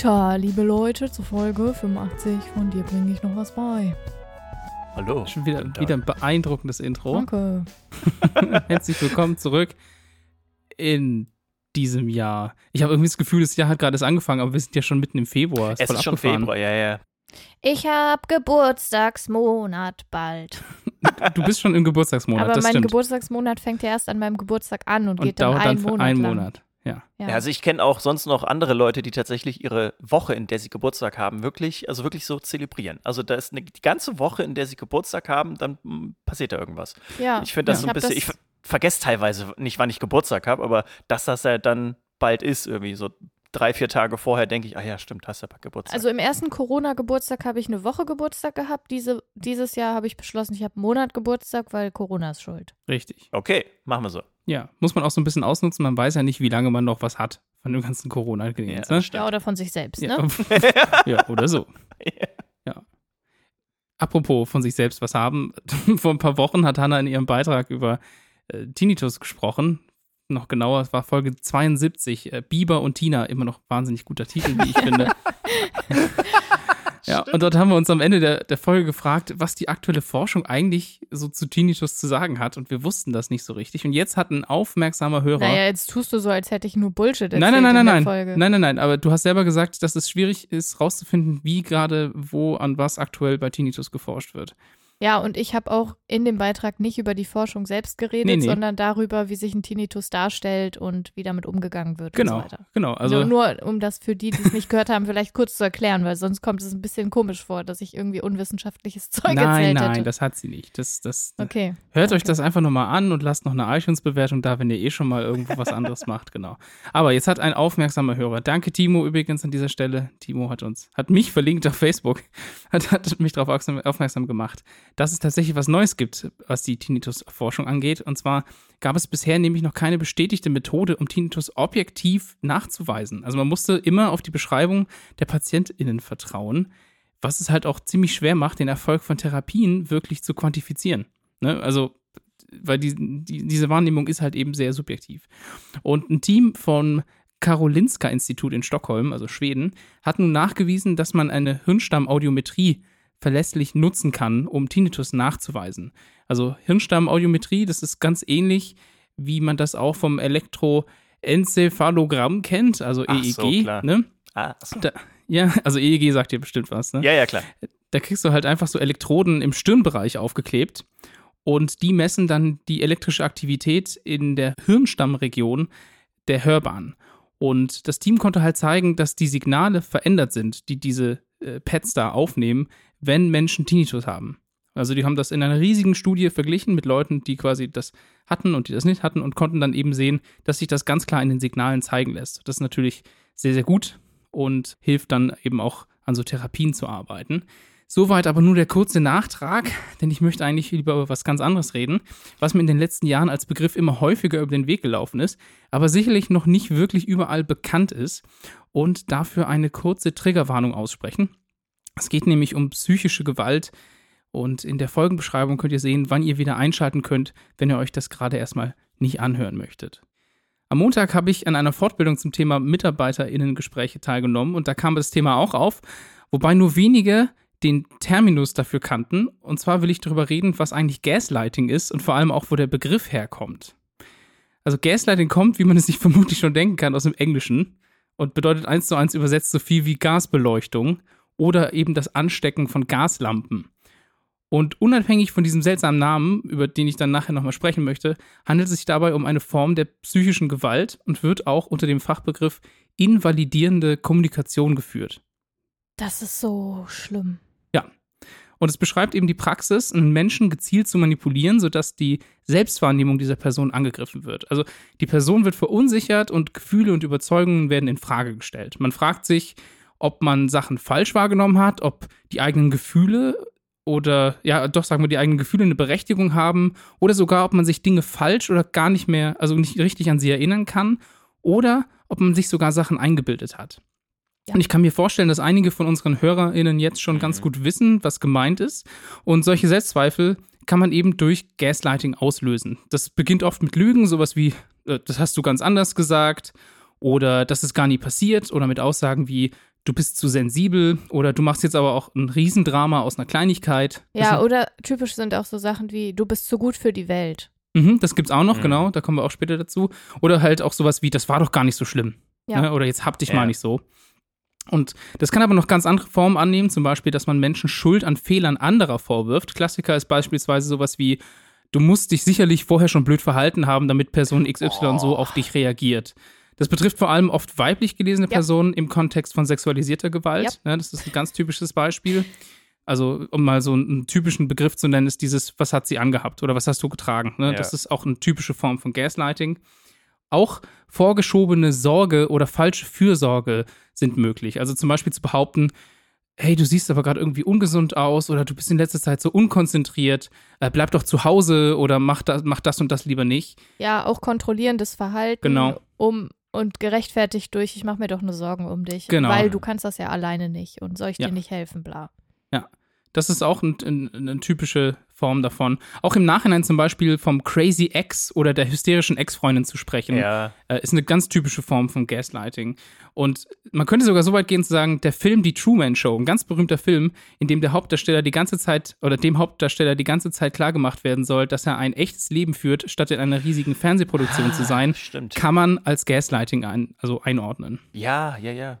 Guter, liebe Leute, zur Folge 85 von dir bringe ich noch was bei. Hallo. Schon wieder, wieder ein beeindruckendes Intro. Danke. Herzlich willkommen zurück in diesem Jahr. Ich habe irgendwie das Gefühl, das Jahr hat gerade erst angefangen, aber wir sind ja schon mitten im Februar. Es voll ist schon. Februar, ja, ja. Ich habe Geburtstagsmonat bald. Du bist schon im Geburtstagsmonat, Aber das mein stimmt. Geburtstagsmonat fängt ja erst an meinem Geburtstag an und, Und geht dann dauert einen dann für Monat einen lang. Monat. Ja. Ja. Also ich kenne auch sonst noch andere Leute, die tatsächlich ihre Woche, in der sie Geburtstag haben, wirklich, also wirklich so zelebrieren. Also da ist eine, die ganze Woche, in der sie Geburtstag haben, dann mm, passiert da irgendwas. ja. Ich finde das Ja. so ein bisschen, ich ver vergesse teilweise nicht, wann ich Geburtstag habe, aber dass das ja dann bald ist, irgendwie so drei, vier Tage vorher, denke ich, ah ja, stimmt, hast ja Geburtstag. Also im ersten Corona-Geburtstag habe ich eine Woche Geburtstag gehabt. Diese, dieses Jahr habe ich beschlossen, ich habe einen Monat Geburtstag, weil Corona ist schuld. Richtig. okay, machen wir so. Ja, muss man auch so ein bisschen ausnutzen. Man weiß ja nicht, wie lange man noch was hat von dem ganzen Corona-Gedöns. Ja, ne? Ja, oder von sich selbst, Ja. ne? ja, oder so. Ja. Apropos von sich selbst was haben. Vor ein paar Wochen hat Hannah in ihrem Beitrag über äh, Tinnitus gesprochen. Noch genauer, es war Folge 72. Äh, Biber und Tina, immer noch wahnsinnig guter Titel, wie ich finde. ja, und dort haben wir uns am Ende der, der Folge gefragt, was die aktuelle Forschung eigentlich so zu Tinnitus zu sagen hat. Und wir wussten das nicht so richtig. Und jetzt hat ein aufmerksamer Hörer. Naja, jetzt tust du so, als hätte ich nur Bullshit erzählt Nein, nein, nein, in nein, der nein. Folge. Nein, nein, nein. Aber du hast selber gesagt, dass es schwierig ist, rauszufinden, wie gerade wo an was aktuell bei Tinnitus geforscht wird. Ja, und ich habe auch in dem Beitrag nicht über die Forschung selbst geredet, Nee, nee. sondern darüber, wie sich ein Tinnitus darstellt und wie damit umgegangen wird Genau, und so weiter. genau. Also nur, nur um das für die, die es nicht gehört haben, vielleicht kurz zu erklären, weil sonst kommt es ein bisschen komisch vor, dass ich irgendwie unwissenschaftliches Zeug nein, erzählt nein, hätte. das hat sie nicht. Das, das, okay. Hört euch okay. das einfach nochmal an und lasst noch eine iTunes-Bewertung da, wenn ihr eh schon mal irgendwo was anderes macht, genau. Aber jetzt hat ein aufmerksamer Hörer, danke Timo übrigens an dieser Stelle, Timo hat uns, hat mich verlinkt auf Facebook, hat, hat mich darauf aufmerksam gemacht, dass es tatsächlich was Neues gibt, was die Tinnitus-Forschung angeht. Und zwar gab es bisher nämlich noch keine bestätigte Methode, um Tinnitus objektiv nachzuweisen. Also man musste immer auf die Beschreibung der PatientInnen vertrauen, was es halt auch ziemlich schwer macht, den Erfolg von Therapien wirklich zu quantifizieren. Ne? Also, weil die, die, diese Wahrnehmung ist halt eben sehr subjektiv. Und ein Team vom Karolinska-Institut in Stockholm, also Schweden, hat nun nachgewiesen, dass man eine Hirnstammaudiometrie verlässlich nutzen kann, um Tinnitus nachzuweisen. Also Hirnstammaudiometrie, das ist ganz ähnlich, wie man das auch vom Elektroenzephalogramm kennt, also Ach EEG. so, klar. ne? Ah, so. Da, ja, also EEG sagt dir bestimmt was, ne? ja, ja, klar. da kriegst du halt einfach so Elektroden im Stirnbereich aufgeklebt und die messen dann die elektrische Aktivität in der Hirnstammregion der Hörbahn. Und das Team konnte halt zeigen, dass die Signale verändert sind, die diese äh, Pads da aufnehmen, wenn Menschen Tinnitus haben. Also die haben das in einer riesigen Studie verglichen mit Leuten, die quasi das hatten und die das nicht hatten und konnten dann eben sehen, dass sich das ganz klar in den Signalen zeigen lässt. Das ist natürlich sehr, sehr gut und hilft dann eben auch an so Therapien zu arbeiten. Soweit aber nur der kurze Nachtrag, denn ich möchte eigentlich lieber über was ganz anderes reden, was mir in den letzten Jahren als Begriff immer häufiger über den Weg gelaufen ist, aber sicherlich noch nicht wirklich überall bekannt ist und dafür eine kurze Triggerwarnung aussprechen. Es geht nämlich um psychische Gewalt und in der Folgenbeschreibung könnt ihr sehen, wann ihr wieder einschalten könnt, wenn ihr euch das gerade erstmal nicht anhören möchtet. Am Montag habe ich an einer Fortbildung zum Thema MitarbeiterInnen-Gespräche teilgenommen und da kam das Thema auch auf, wobei nur wenige den Terminus dafür kannten. Und zwar will ich darüber reden, was eigentlich Gaslighting ist und vor allem auch, wo der Begriff herkommt. Also Gaslighting kommt, wie man es sich vermutlich schon denken kann, aus dem Englischen und bedeutet eins zu eins übersetzt so viel wie Gasbeleuchtung oder eben das Anstecken von Gaslampen. Und unabhängig von diesem seltsamen Namen, über den ich dann nachher nochmal sprechen möchte, handelt es sich dabei um eine Form der psychischen Gewalt und wird auch unter dem Fachbegriff invalidierende Kommunikation geführt. Das ist so schlimm. Und es beschreibt eben die Praxis, einen Menschen gezielt zu manipulieren, sodass die Selbstwahrnehmung dieser Person angegriffen wird. Also die Person wird verunsichert und Gefühle und Überzeugungen werden in Frage gestellt. Man fragt sich, ob man Sachen falsch wahrgenommen hat, ob die eigenen Gefühle oder ja, doch sagen wir, die eigenen Gefühle eine Berechtigung haben oder sogar, ob man sich Dinge falsch oder gar nicht mehr, also nicht richtig an sie erinnern kann oder ob man sich sogar Sachen eingebildet hat. Ja. Und ich kann mir vorstellen, dass einige von unseren HörerInnen jetzt schon ganz gut wissen, was gemeint ist. Und solche Selbstzweifel kann man eben durch Gaslighting auslösen. Das beginnt oft mit Lügen, sowas wie, äh, das hast du ganz anders gesagt oder das ist gar nie passiert oder mit Aussagen wie, du bist zu sensibel oder du machst jetzt aber auch ein Riesendrama aus einer Kleinigkeit. Ja, sind- oder typisch sind auch so Sachen wie, du bist zu gut für die Welt. Mhm, das gibt's auch noch, Mhm. genau, da kommen wir auch später dazu. Oder halt auch sowas wie, das war doch gar nicht so schlimm. Ja. Ne? Oder jetzt hab dich Ja. mal nicht so. Und das kann aber noch ganz andere Formen annehmen, zum Beispiel, dass man Menschen Schuld an Fehlern anderer vorwirft. Klassiker ist beispielsweise sowas wie, du musst dich sicherlich vorher schon blöd verhalten haben, damit Person XY so auf dich reagiert. Das betrifft vor allem oft weiblich gelesene Ja. Personen im Kontext von sexualisierter Gewalt. Ja. Ne, das ist ein ganz typisches Beispiel. Also, um mal so einen typischen Begriff zu nennen, ist dieses, was hat sie angehabt oder was hast du getragen? Ne? Ja. Das ist auch eine typische Form von Gaslighting. Auch vorgeschobene Sorge oder falsche Fürsorge sind möglich. Also zum Beispiel zu behaupten, hey, du siehst aber gerade irgendwie ungesund aus oder du bist in letzter Zeit so unkonzentriert, äh, bleib doch zu Hause oder mach das, mach das und das lieber nicht. Ja, auch kontrollierendes Verhalten. Genau. Um, und gerechtfertigt durch, ich mache mir doch nur Sorgen um dich. Genau. Weil du kannst das ja alleine nicht und soll ich Ja. dir nicht helfen, bla. Das ist auch ein, ein, eine typische Form davon. Auch im Nachhinein zum Beispiel vom Crazy Ex oder der hysterischen Ex-Freundin zu sprechen, Ja. äh, ist eine ganz typische Form von Gaslighting. Und man könnte sogar so weit gehen zu sagen, der Film Die Truman Show, ein ganz berühmter Film, in dem der Hauptdarsteller die ganze Zeit oder dem Hauptdarsteller die ganze Zeit klargemacht werden soll, dass er ein echtes Leben führt, statt in einer riesigen Fernsehproduktion zu sein, Stimmt. kann man als Gaslighting ein, also einordnen. Ja, ja, ja.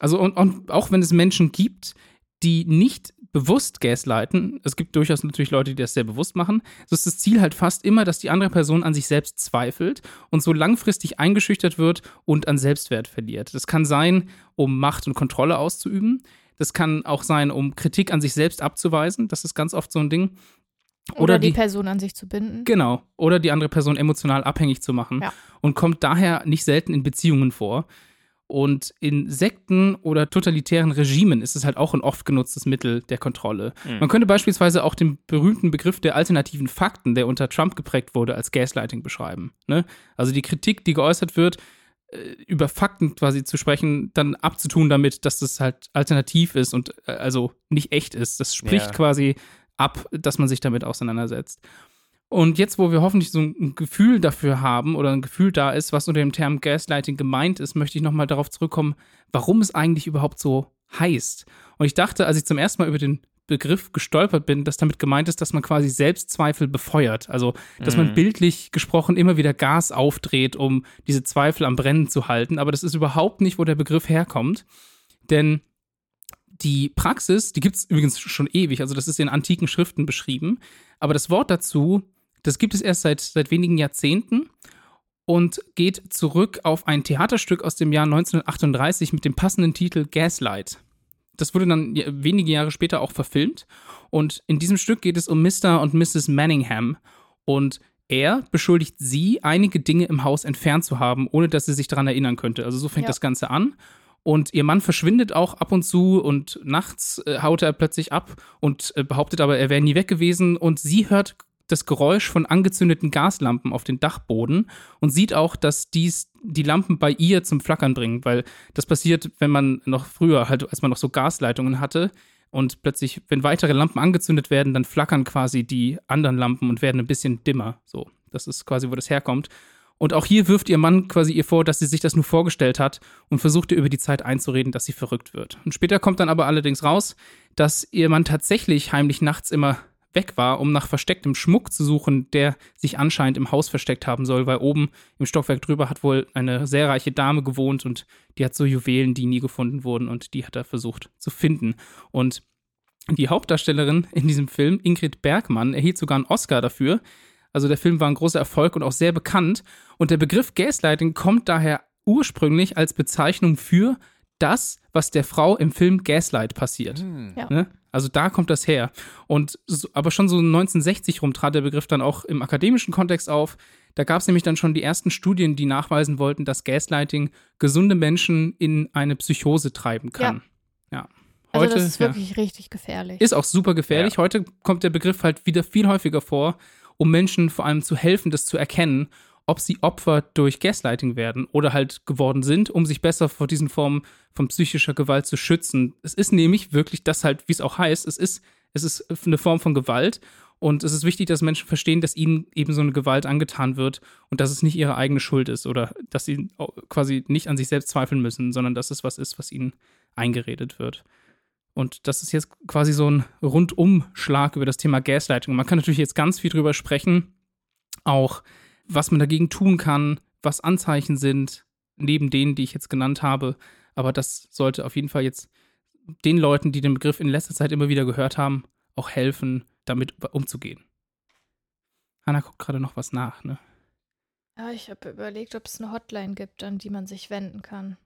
Also und, und auch wenn es Menschen gibt, die nicht bewusst gaslighten, es gibt durchaus natürlich Leute, die das sehr bewusst machen, so ist das Ziel halt fast immer, dass die andere Person an sich selbst zweifelt und so langfristig eingeschüchtert wird und an Selbstwert verliert. Das kann sein, um Macht und Kontrolle auszuüben. Das kann auch sein, um Kritik an sich selbst abzuweisen. Das ist ganz oft so ein Ding. Oder, Oder die, die- Person an sich zu binden. Genau. Oder die andere Person emotional abhängig zu machen. Ja. Und kommt daher nicht selten in Beziehungen vor. Und in Sekten oder totalitären Regimen ist es halt auch ein oft genutztes Mittel der Kontrolle. Mhm. Man könnte beispielsweise auch den berühmten Begriff der alternativen Fakten, der unter Trump geprägt wurde, als Gaslighting beschreiben. Ne? Also die Kritik, die geäußert wird, äh, über Fakten quasi zu sprechen, dann abzutun damit, dass das halt alternativ ist und äh, also nicht echt ist. Das spricht Ja. quasi ab, dass man sich damit auseinandersetzt. Und jetzt, wo wir hoffentlich so ein Gefühl dafür haben oder ein Gefühl da ist, was unter dem Term Gaslighting gemeint ist, möchte ich nochmal darauf zurückkommen, warum es eigentlich überhaupt so heißt. Und ich dachte, als ich zum ersten Mal über den Begriff gestolpert bin, dass damit gemeint ist, dass man quasi Selbstzweifel befeuert. Also, dass man Mhm. bildlich gesprochen immer wieder Gas aufdreht, um diese Zweifel am Brennen zu halten. Aber das ist überhaupt nicht, wo der Begriff herkommt. Denn die Praxis, die gibt es übrigens schon ewig, also das ist in antiken Schriften beschrieben, aber das Wort dazu, das gibt es erst seit, seit wenigen Jahrzehnten und geht zurück auf ein Theaterstück aus dem Jahr 1938 mit dem passenden Titel Gaslight. Das wurde dann wenige Jahre später auch verfilmt und in diesem Stück geht es um Mr. und Mrs. Manningham und er beschuldigt sie, einige Dinge im Haus entfernt zu haben, ohne dass sie sich daran erinnern könnte. Also so fängt Ja. das Ganze an. Und ihr Mann verschwindet auch ab und zu und nachts äh, haut er plötzlich ab und äh, behauptet aber, er wäre nie weg gewesen. Und sie hört das Geräusch von angezündeten Gaslampen auf den Dachboden und sieht auch, dass dies die Lampen bei ihr zum Flackern bringen, weil das passiert, wenn man noch früher, halt, als man noch so Gasleitungen hatte und plötzlich, wenn weitere Lampen angezündet werden, dann flackern quasi die anderen Lampen und werden ein bisschen dimmer. So, das ist quasi, wo das herkommt. Und auch hier wirft ihr Mann quasi ihr vor, dass sie sich das nur vorgestellt hat und versucht ihr über die Zeit einzureden, dass sie verrückt wird. Und später kommt dann aber allerdings raus, dass ihr Mann tatsächlich heimlich nachts immer weg war, um nach verstecktem Schmuck zu suchen, der sich anscheinend im Haus versteckt haben soll, weil oben im Stockwerk drüber hat wohl eine sehr reiche Dame gewohnt und die hat so Juwelen, die nie gefunden wurden und die hat er versucht zu finden. Und die Hauptdarstellerin in diesem Film, Ingrid Bergmann, erhielt sogar einen Oscar dafür. Also der Film war ein großer Erfolg und auch sehr bekannt. Und der Begriff Gaslighting kommt daher ursprünglich als Bezeichnung für das, was der Frau im Film Gaslight passiert. Hm. Ja. Ne? Also da kommt das her. Und so, aber schon so 1960 rum trat der Begriff dann auch im akademischen Kontext auf. Da gab es nämlich dann schon die ersten Studien, die nachweisen wollten, dass Gaslighting gesunde Menschen in eine Psychose treiben kann. Ja. Also Heute das ist ja. wirklich richtig gefährlich. Ist auch super gefährlich. Ja. Heute kommt der Begriff halt wieder viel häufiger vor, um Menschen vor allem zu helfen, das zu erkennen, ob sie Opfer durch Gaslighting werden oder halt geworden sind, um sich besser vor diesen Formen von psychischer Gewalt zu schützen. Es ist nämlich wirklich das halt, wie es auch heißt, es ist, es ist eine Form von Gewalt Und es ist wichtig, dass Menschen verstehen, dass ihnen eben so eine Gewalt angetan wird und dass es nicht ihre eigene Schuld ist oder dass sie quasi nicht an sich selbst zweifeln müssen, sondern dass es was ist, was ihnen eingeredet wird. Und das ist jetzt quasi so ein Rundumschlag über das Thema Gaslighting. Man kann natürlich jetzt ganz viel drüber sprechen, auch was man dagegen tun kann, was Anzeichen sind, neben denen, die ich jetzt genannt habe. Aber das sollte auf jeden Fall jetzt den Leuten, die den Begriff in letzter Zeit immer wieder gehört haben, auch helfen, damit umzugehen. Hanna guckt gerade noch was nach, ne? Ja, ich habe überlegt, ob es eine Hotline gibt, an die man sich wenden kann.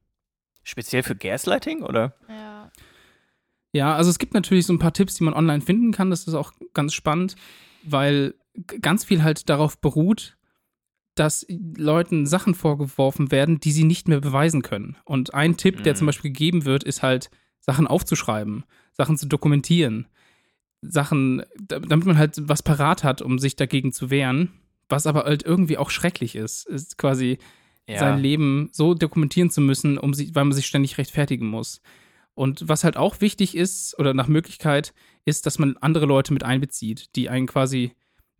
Speziell für Gaslighting, oder? Ja. Ja, also es gibt natürlich so ein paar Tipps, die man online finden kann. Das ist auch ganz spannend, weil ganz viel halt darauf beruht, dass Leuten Sachen vorgeworfen werden, die sie nicht mehr beweisen können. Und ein Tipp, der zum Mhm. Beispiel gegeben wird, ist halt, Sachen aufzuschreiben, Sachen zu dokumentieren. Sachen, da- damit man halt was parat hat, um sich dagegen zu wehren, was aber halt irgendwie auch schrecklich ist, ist quasi Ja. sein Leben so dokumentieren zu müssen, um sich, weil man sich ständig rechtfertigen muss. Und was halt auch wichtig ist, oder nach Möglichkeit, ist, dass man andere Leute mit einbezieht, die einen quasi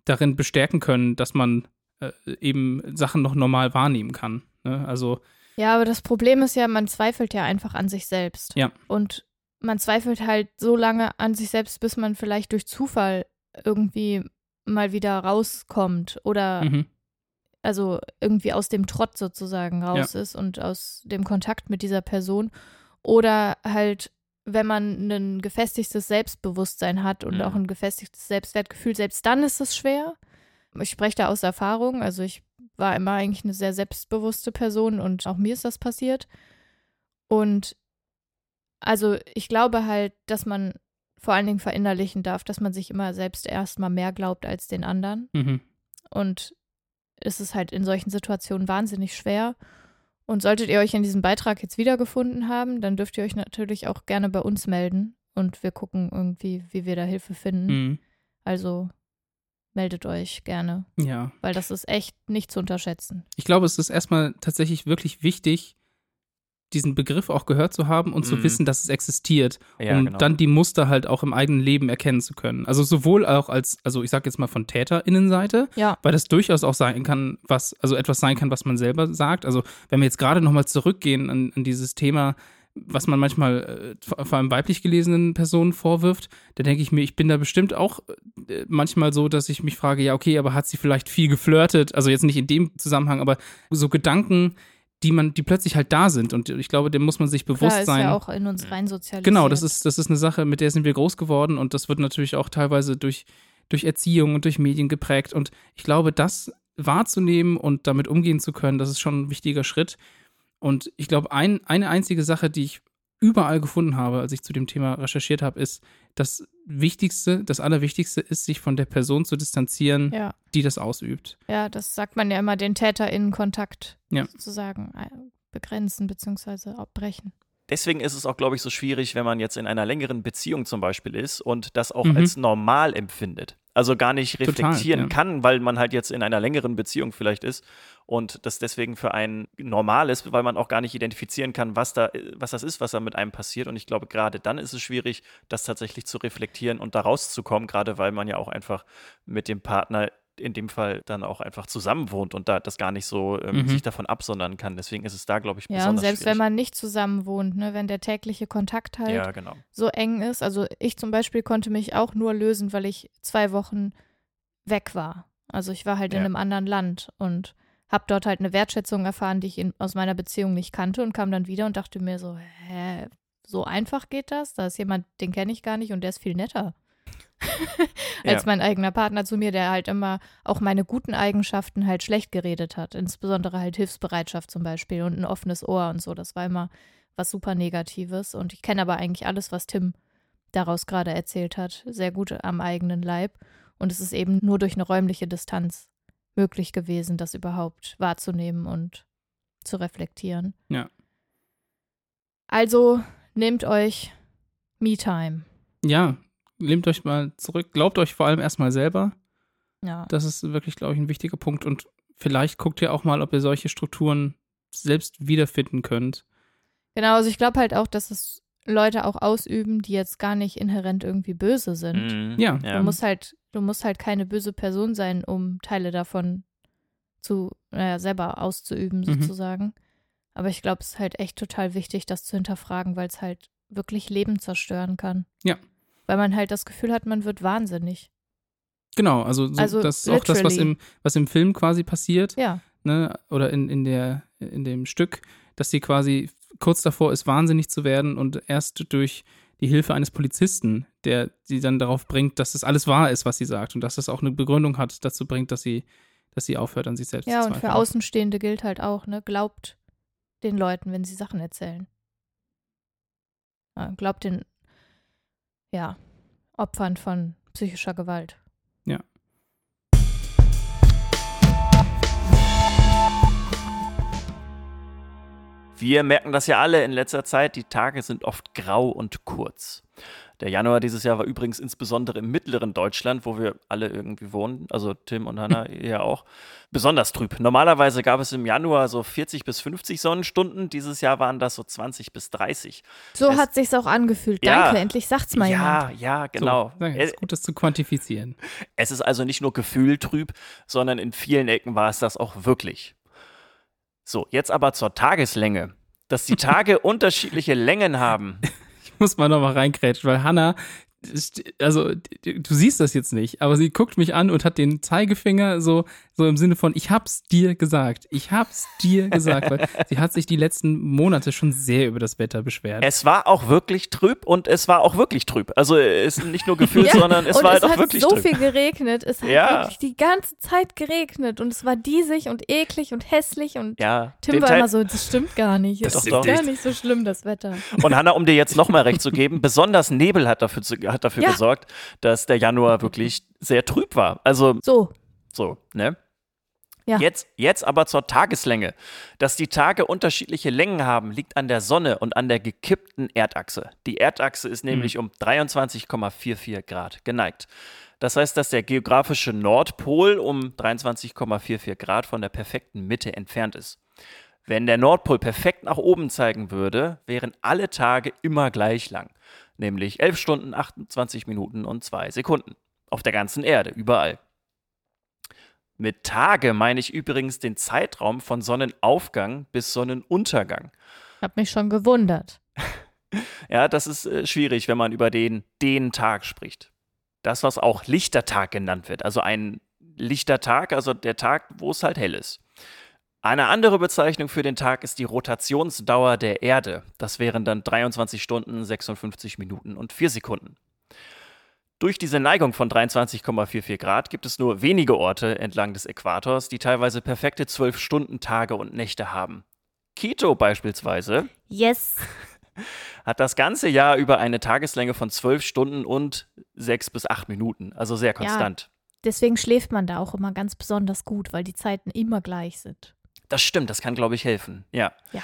darin bestärken können, dass man äh, eben Sachen noch normal wahrnehmen kann. Ne? Also, Ja, aber das Problem ist ja, man zweifelt ja einfach an sich selbst. Ja. Und man zweifelt halt so lange an sich selbst, bis man vielleicht durch Zufall irgendwie mal wieder rauskommt oder mhm. also irgendwie aus dem Trott sozusagen raus ist und aus dem Kontakt mit dieser Person. Oder halt, wenn man ein gefestigtes Selbstbewusstsein hat und Mhm. auch ein gefestigtes Selbstwertgefühl, selbst dann ist es schwer. Ich spreche da aus Erfahrung. Also ich war immer eigentlich eine sehr selbstbewusste Person und auch mir ist das passiert. Und also ich glaube halt, dass man vor allen Dingen verinnerlichen darf, dass man sich immer selbst erstmal mehr glaubt als den anderen. Mhm. Und es ist halt in solchen Situationen wahnsinnig schwer. Und solltet ihr euch in diesem Beitrag jetzt wiedergefunden haben, dann dürft ihr euch natürlich auch gerne bei uns melden. Und wir gucken irgendwie, wie wir da Hilfe finden. Mhm. Also meldet euch gerne, Ja. weil das ist echt nicht zu unterschätzen. Ich glaube, es ist erstmal tatsächlich wirklich wichtig, diesen Begriff auch gehört zu haben und zu Mhm. wissen, dass es existiert, Ja, um genau. dann die Muster halt auch im eigenen Leben erkennen zu können. Also sowohl auch als, also ich sag jetzt mal von TäterInnenseite, Ja. weil das durchaus auch sein kann, was, also etwas sein kann, was man selber sagt. Also wenn wir jetzt gerade nochmal zurückgehen an, an dieses Thema, was man manchmal äh, vor allem weiblich gelesenen Personen vorwirft, da denke ich mir, ich bin da bestimmt auch äh, manchmal so, dass ich mich frage, ja, okay, aber hat sie vielleicht viel geflirtet? Also jetzt nicht in dem Zusammenhang, aber so Gedanken, die man, die plötzlich halt da sind. Und ich glaube, dem muss man sich bewusst Klar, ist sein. ja auch in uns rein sozialisiert. Genau, das ist, das ist eine Sache, mit der sind wir groß geworden und das wird natürlich auch teilweise durch, durch Erziehung und durch Medien geprägt. Und ich glaube, das wahrzunehmen und damit umgehen zu können, das ist schon ein wichtiger Schritt. Und ich glaube, ein, eine einzige Sache, die ich überall gefunden habe, als ich zu dem Thema recherchiert habe, ist, das Wichtigste, das Allerwichtigste ist, sich von der Person zu distanzieren, Ja, die das ausübt. ja, das sagt man ja immer, den TäterInnen-Kontakt Ja. sozusagen äh, begrenzen bzw. abbrechen. Deswegen ist es auch, glaube ich, so schwierig, wenn man jetzt in einer längeren Beziehung zum Beispiel ist und das auch Mhm. als normal empfindet. Also gar nicht Total, reflektieren ja. kann, weil man halt jetzt in einer längeren Beziehung vielleicht ist und das deswegen für einen normal ist, weil man auch gar nicht identifizieren kann, was da, was das ist, was da mit einem passiert. Und ich glaube, gerade dann ist es schwierig, das tatsächlich zu reflektieren und da rauszukommen, gerade weil man ja auch einfach mit dem Partner in dem Fall dann auch einfach zusammen wohnt und da das gar nicht so ähm, Mhm. sich davon absondern kann. Deswegen ist es da, glaube ich, Ja, besonders und selbst schwierig. wenn man nicht zusammen wohnt, ne, wenn der tägliche Kontakt halt ja, genau. so eng ist. Also ich zum Beispiel konnte mich auch nur lösen, weil ich zwei Wochen weg war. Also ich war halt in Ja. einem anderen Land und habe dort halt eine Wertschätzung erfahren, die ich in, aus meiner Beziehung nicht kannte und kam dann wieder und dachte mir so, hä, so einfach geht das? Da ist jemand, den kenne ich gar nicht und der ist viel netter. als Ja. mein eigener Partner zu mir, der halt immer auch meine guten Eigenschaften halt schlecht geredet hat. Insbesondere halt Hilfsbereitschaft zum Beispiel und ein offenes Ohr und so. Das war immer was super Negatives. Und ich kenne aber eigentlich alles, was Tim daraus gerade erzählt hat, sehr gut am eigenen Leib. Und es ist eben nur durch eine räumliche Distanz möglich gewesen, das überhaupt wahrzunehmen und zu reflektieren. Ja. Also nehmt euch Me-Time. Ja, nehmt euch mal zurück, glaubt euch vor allem erstmal selber. Ja. Das ist wirklich, glaube ich, ein wichtiger Punkt. Und vielleicht guckt ihr auch mal, ob ihr solche Strukturen selbst wiederfinden könnt. Genau, also ich glaube halt auch, dass es Leute auch ausüben, die jetzt gar nicht inhärent irgendwie böse sind. Mhm. Ja. Du musst halt, du musst halt keine böse Person sein, um Teile davon zu, naja, selber auszuüben, Mhm. sozusagen. Aber ich glaube, es ist halt echt total wichtig, das zu hinterfragen, weil es halt wirklich Leben zerstören kann. Ja. Weil man halt das Gefühl hat, man wird wahnsinnig. Genau, also, so, Also das ist auch das, was im, was im Film quasi passiert, Ja. ne? Oder in, in, der, in dem Stück, dass sie quasi kurz davor ist, wahnsinnig zu werden und erst durch die Hilfe eines Polizisten, der sie dann darauf bringt, dass das alles wahr ist, was sie sagt und dass das auch eine Begründung hat, dazu bringt, dass sie, dass sie aufhört, an sich selbst Ja, zu und für zweifeln. Außenstehende gilt halt auch, ne, glaubt den Leuten, wenn sie Sachen erzählen. Ja, glaubt den, ja, Opfern von psychischer Gewalt. Wir merken das ja alle in letzter Zeit, die Tage sind oft grau und kurz. Der Januar dieses Jahr war übrigens insbesondere im mittleren Deutschland, wo wir alle irgendwie wohnen, also Tim und Hannah ja auch, besonders trüb. Normalerweise gab es im Januar so 40 bis 50 Sonnenstunden, dieses Jahr waren das so 20 bis 30. So Es- hat sich's auch angefühlt. Ja. Danke, endlich sagt's mal ja, jemand. ja, genau. So, danke, Äh, ist gut, das zu quantifizieren. Es ist also nicht nur gefühltrüb, sondern in vielen Ecken war es das auch wirklich. So, jetzt aber zur Tageslänge. Dass die Tage unterschiedliche Längen haben. Muss mal nochmal reingrätschen, weil Hannah, also du siehst das jetzt nicht, aber sie guckt mich an und hat den Zeigefinger so, so im Sinne von, ich hab's dir gesagt. Ich hab's dir gesagt, weil sie hat sich die letzten Monate schon sehr über das Wetter beschwert. Es war auch wirklich trüb und es war auch wirklich trüb. Also es ist nicht nur gefühlt, Ja, sondern es und war es halt auch hat wirklich so trüb. viel geregnet. Es hat Ja. wirklich die ganze Zeit geregnet und es war diesig und eklig und hässlich und Ja, Tim war Teil- immer so, das stimmt gar nicht. Das Es stimmt ist gar nicht. nicht so schlimm, das Wetter. Und Hanna, um dir jetzt nochmal recht zu geben, besonders Nebel hat dafür, zu, hat dafür Ja. gesorgt, dass der Januar wirklich sehr trüb war. Also So, so, ne? Ja. Jetzt, jetzt aber zur Tageslänge. Dass die Tage unterschiedliche Längen haben, liegt an der Sonne und an der gekippten Erdachse. Die Erdachse ist nämlich um 23,44 Grad geneigt. Das heißt, dass der geografische Nordpol um 23,44 Grad von der perfekten Mitte entfernt ist. Wenn der Nordpol perfekt nach oben zeigen würde, wären alle Tage immer gleich lang, nämlich 11 Stunden, 28 Minuten und 2 Sekunden. Auf der ganzen Erde, überall. Mit Tage meine ich übrigens den Zeitraum von Sonnenaufgang bis Sonnenuntergang. hab mich schon gewundert. Ja, das ist äh, schwierig, wenn man über den, den Tag spricht. Das, was auch Lichtertag genannt wird. Also ein Lichtertag, also der Tag, wo es halt hell ist. Eine andere Bezeichnung für den Tag ist die Rotationsdauer der Erde. Das wären dann 23 Stunden, 56 Minuten und 4 Sekunden. Durch diese Neigung von 23,44 Grad gibt es nur wenige Orte entlang des Äquators, die teilweise perfekte 12-Stunden-Tage und Nächte haben. Quito beispielsweise Yes. hat das ganze Jahr über eine Tageslänge von 12 Stunden und 6 bis 8 Minuten, also sehr konstant. Deswegen schläft man da auch immer ganz besonders gut, weil die Zeiten immer gleich sind. Das stimmt, das kann, glaube ich, helfen. Ja. Ja.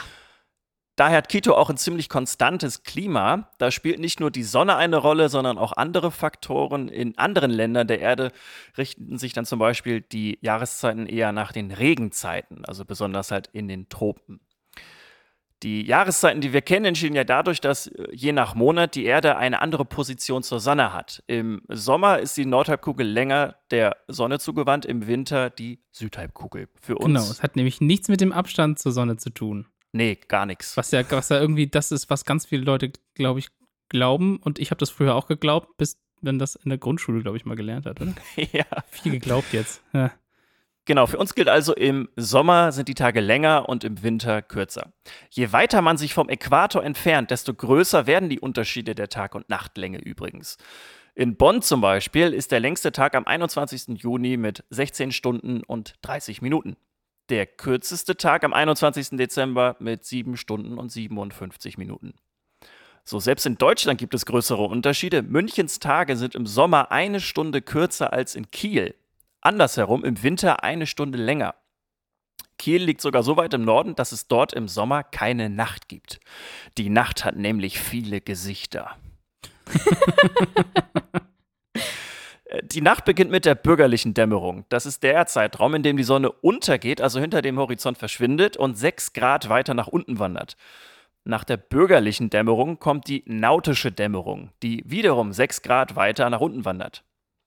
Daher hat Quito auch ein ziemlich konstantes Klima. Da spielt nicht nur die Sonne eine Rolle, sondern auch andere Faktoren. In anderen Ländern der Erde richten sich dann zum Beispiel die Jahreszeiten eher nach den Regenzeiten, also besonders halt in den Tropen. Die Jahreszeiten, die wir kennen, entstehen ja dadurch, dass äh, je nach Monat die Erde eine andere Position zur Sonne hat. Im Sommer ist die Nordhalbkugel länger der Sonne zugewandt, im Winter die Südhalbkugel. Für uns. Genau, es hat nämlich nichts mit dem Abstand zur Sonne zu tun. Nee, gar nichts. Was ja, was ja irgendwie das ist, was ganz viele Leute, glaube ich, glauben. Und ich habe das früher auch geglaubt, bis man das in der Grundschule, glaube ich, mal gelernt hat, oder? ja. Viel geglaubt jetzt. Ja. Genau, für uns gilt also, im Sommer sind die Tage länger und im Winter kürzer. Je weiter man sich vom Äquator entfernt, desto größer werden die Unterschiede der Tag- und Nachtlänge übrigens. In Bonn zum Beispiel ist der längste Tag am 21. Juni mit 16 Stunden und 30 Minuten. Der kürzeste Tag am 21. Dezember mit 7 Stunden und 57 Minuten. So, selbst in Deutschland gibt es größere Unterschiede. Münchens Tage sind im Sommer eine Stunde kürzer als in Kiel. Andersherum im Winter eine Stunde länger. Kiel liegt sogar so weit im Norden, dass es dort im Sommer keine Nacht gibt. Die Nacht hat nämlich viele Gesichter. Die Nacht beginnt mit der bürgerlichen Dämmerung. Das ist der Zeitraum, in dem die Sonne untergeht, also hinter dem Horizont verschwindet und sechs Grad weiter nach unten wandert. Nach der bürgerlichen Dämmerung kommt die nautische Dämmerung, die wiederum 6 Grad weiter nach unten wandert.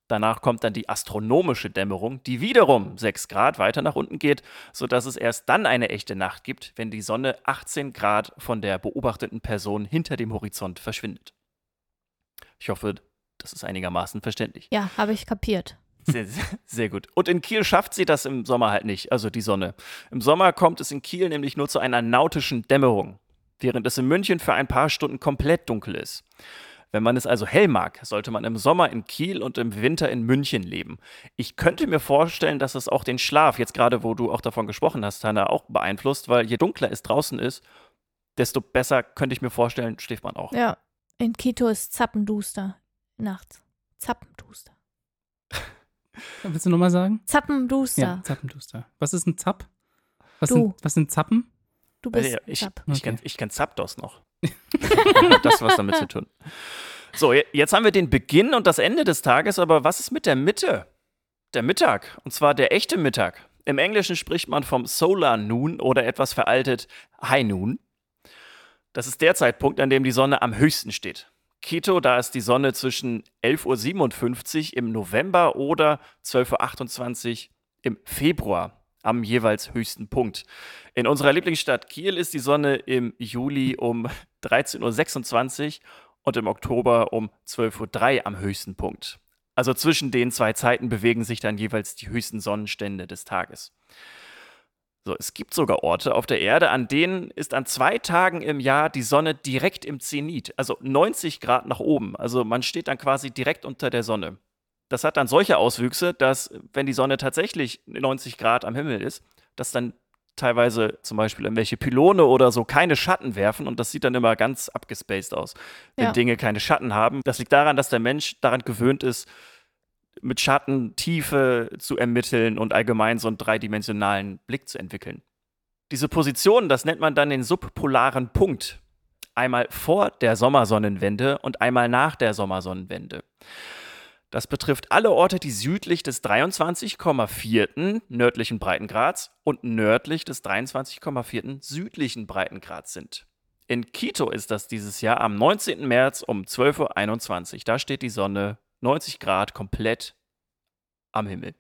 Danach kommt dann die astronomische Dämmerung, die wiederum 6 Grad weiter nach unten geht, sodass es erst dann eine echte Nacht gibt, wenn die Sonne 18 Grad von der beobachteten Person hinter dem Horizont verschwindet. Ich hoffe, das ist einigermaßen verständlich. Ja, habe ich kapiert. Sehr, sehr, sehr, gut. Und in Kiel schafft sie das im Sommer halt nicht, also die Sonne. Im Sommer kommt es in Kiel nämlich nur zu einer nautischen Dämmerung, während es in München für ein paar Stunden komplett dunkel ist. Wenn man es also hell mag, sollte man im Sommer in Kiel und im Winter in München leben. Ich könnte mir vorstellen, dass es auch den Schlaf, jetzt gerade wo du auch davon gesprochen hast, Hanna, auch beeinflusst, weil je dunkler es draußen ist, desto besser könnte ich mir vorstellen, schläft man auch. Ja, in Quito ist zappenduster nachts. Zappenduster. Willst du nochmal sagen? Zappenduster. Ja, Zappenduster. Was ist ein Zapp? Was, Du. Sind, was sind Zappen? Du bist Ja, ich, Zapp. ich Okay. kenn, ich kenn Zapdos noch. Das was damit zu tun. So, je- jetzt haben wir den Beginn und das Ende des Tages, aber was ist mit der Mitte? Der Mittag, und zwar der echte Mittag. Im Englischen spricht man vom Solar Noon oder etwas veraltet High Noon. Das ist der Zeitpunkt, an dem die Sonne am höchsten steht. Quito, da ist die Sonne zwischen 11.57 Uhr im November oder 12.28 Uhr im Februar am jeweils höchsten Punkt. In unserer Lieblingsstadt Kiel ist die Sonne im Juli um 13.26 Uhr und im Oktober um 12.03 Uhr am höchsten Punkt. Also zwischen den zwei Zeiten bewegen sich dann jeweils die höchsten Sonnenstände des Tages. So, es gibt sogar Orte auf der Erde, an denen ist an zwei Tagen im Jahr die Sonne direkt im Zenit, also 90 Grad nach oben. Also man steht dann quasi direkt unter der Sonne. Das hat dann solche Auswüchse, dass wenn die Sonne tatsächlich 90 Grad am Himmel ist, dass dann teilweise zum Beispiel irgendwelche Pylone oder so keine Schatten werfen und das sieht dann immer ganz abgespaced aus, wenn Ja. Dinge keine Schatten haben. Das liegt daran, dass der Mensch daran gewöhnt ist, mit Schatten Tiefe zu ermitteln und allgemein so einen dreidimensionalen Blick zu entwickeln. Diese Position, das nennt man dann den subpolaren Punkt. Einmal vor der Sommersonnenwende und einmal nach der Sommersonnenwende. Das betrifft alle Orte, die südlich des 23,4. nördlichen Breitengrads und nördlich des 23,4. südlichen Breitengrads sind. In Quito ist das dieses Jahr am 19. März um 12.21 Uhr. Da steht die Sonne 90 Grad komplett am Himmel.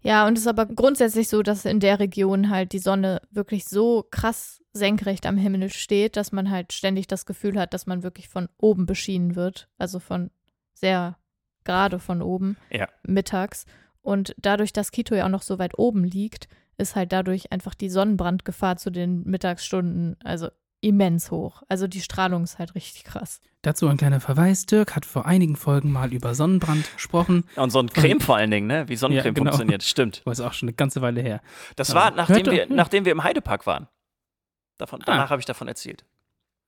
Ja, und es ist aber grundsätzlich so, dass in der Region halt die Sonne wirklich so krass senkrecht am Himmel steht, dass man halt ständig das Gefühl hat, dass man wirklich von oben beschienen wird. Also von sehr gerade von oben Ja. mittags. Und dadurch, dass Quito ja auch noch so weit oben liegt, ist halt dadurch einfach die Sonnenbrandgefahr zu den Mittagsstunden also immens hoch. Also die Strahlung ist halt richtig krass. Dazu ein kleiner Verweis. Dirk hat vor einigen Folgen mal über Sonnenbrand gesprochen. Und so ein Creme vor allen Dingen, ne? Wie Sonnencreme Ja, genau. funktioniert. Stimmt. Das ist auch schon eine ganze Weile her. Das Ja. war, nachdem doch- wir, ja. nachdem wir im Heidepark waren. Davon, danach Ah. habe ich davon erzählt.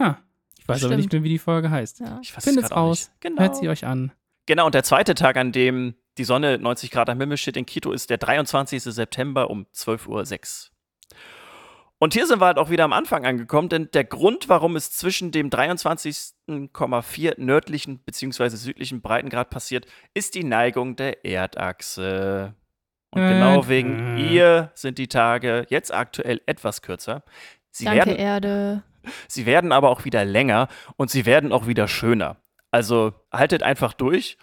Ah, ich weiß aber Stimmt. nicht mehr, wie die Folge heißt. Ja. Ich weiß es raus. nicht. Genau. Hört sie euch an. Genau, und der zweite Tag, an dem die Sonne 90 Grad am Himmel steht in Quito, ist der 23. September um 12.06 Uhr. Und hier sind wir halt auch wieder am Anfang angekommen, denn der Grund, warum es zwischen dem 23,4 nördlichen bzw. südlichen Breitengrad passiert, ist die Neigung der Erdachse. Und Äh, genau wegen äh. ihr sind die Tage jetzt aktuell etwas kürzer. Sie Danke, werden Erde. Sie werden aber auch wieder länger und sie werden auch wieder schöner. Also haltet einfach durch.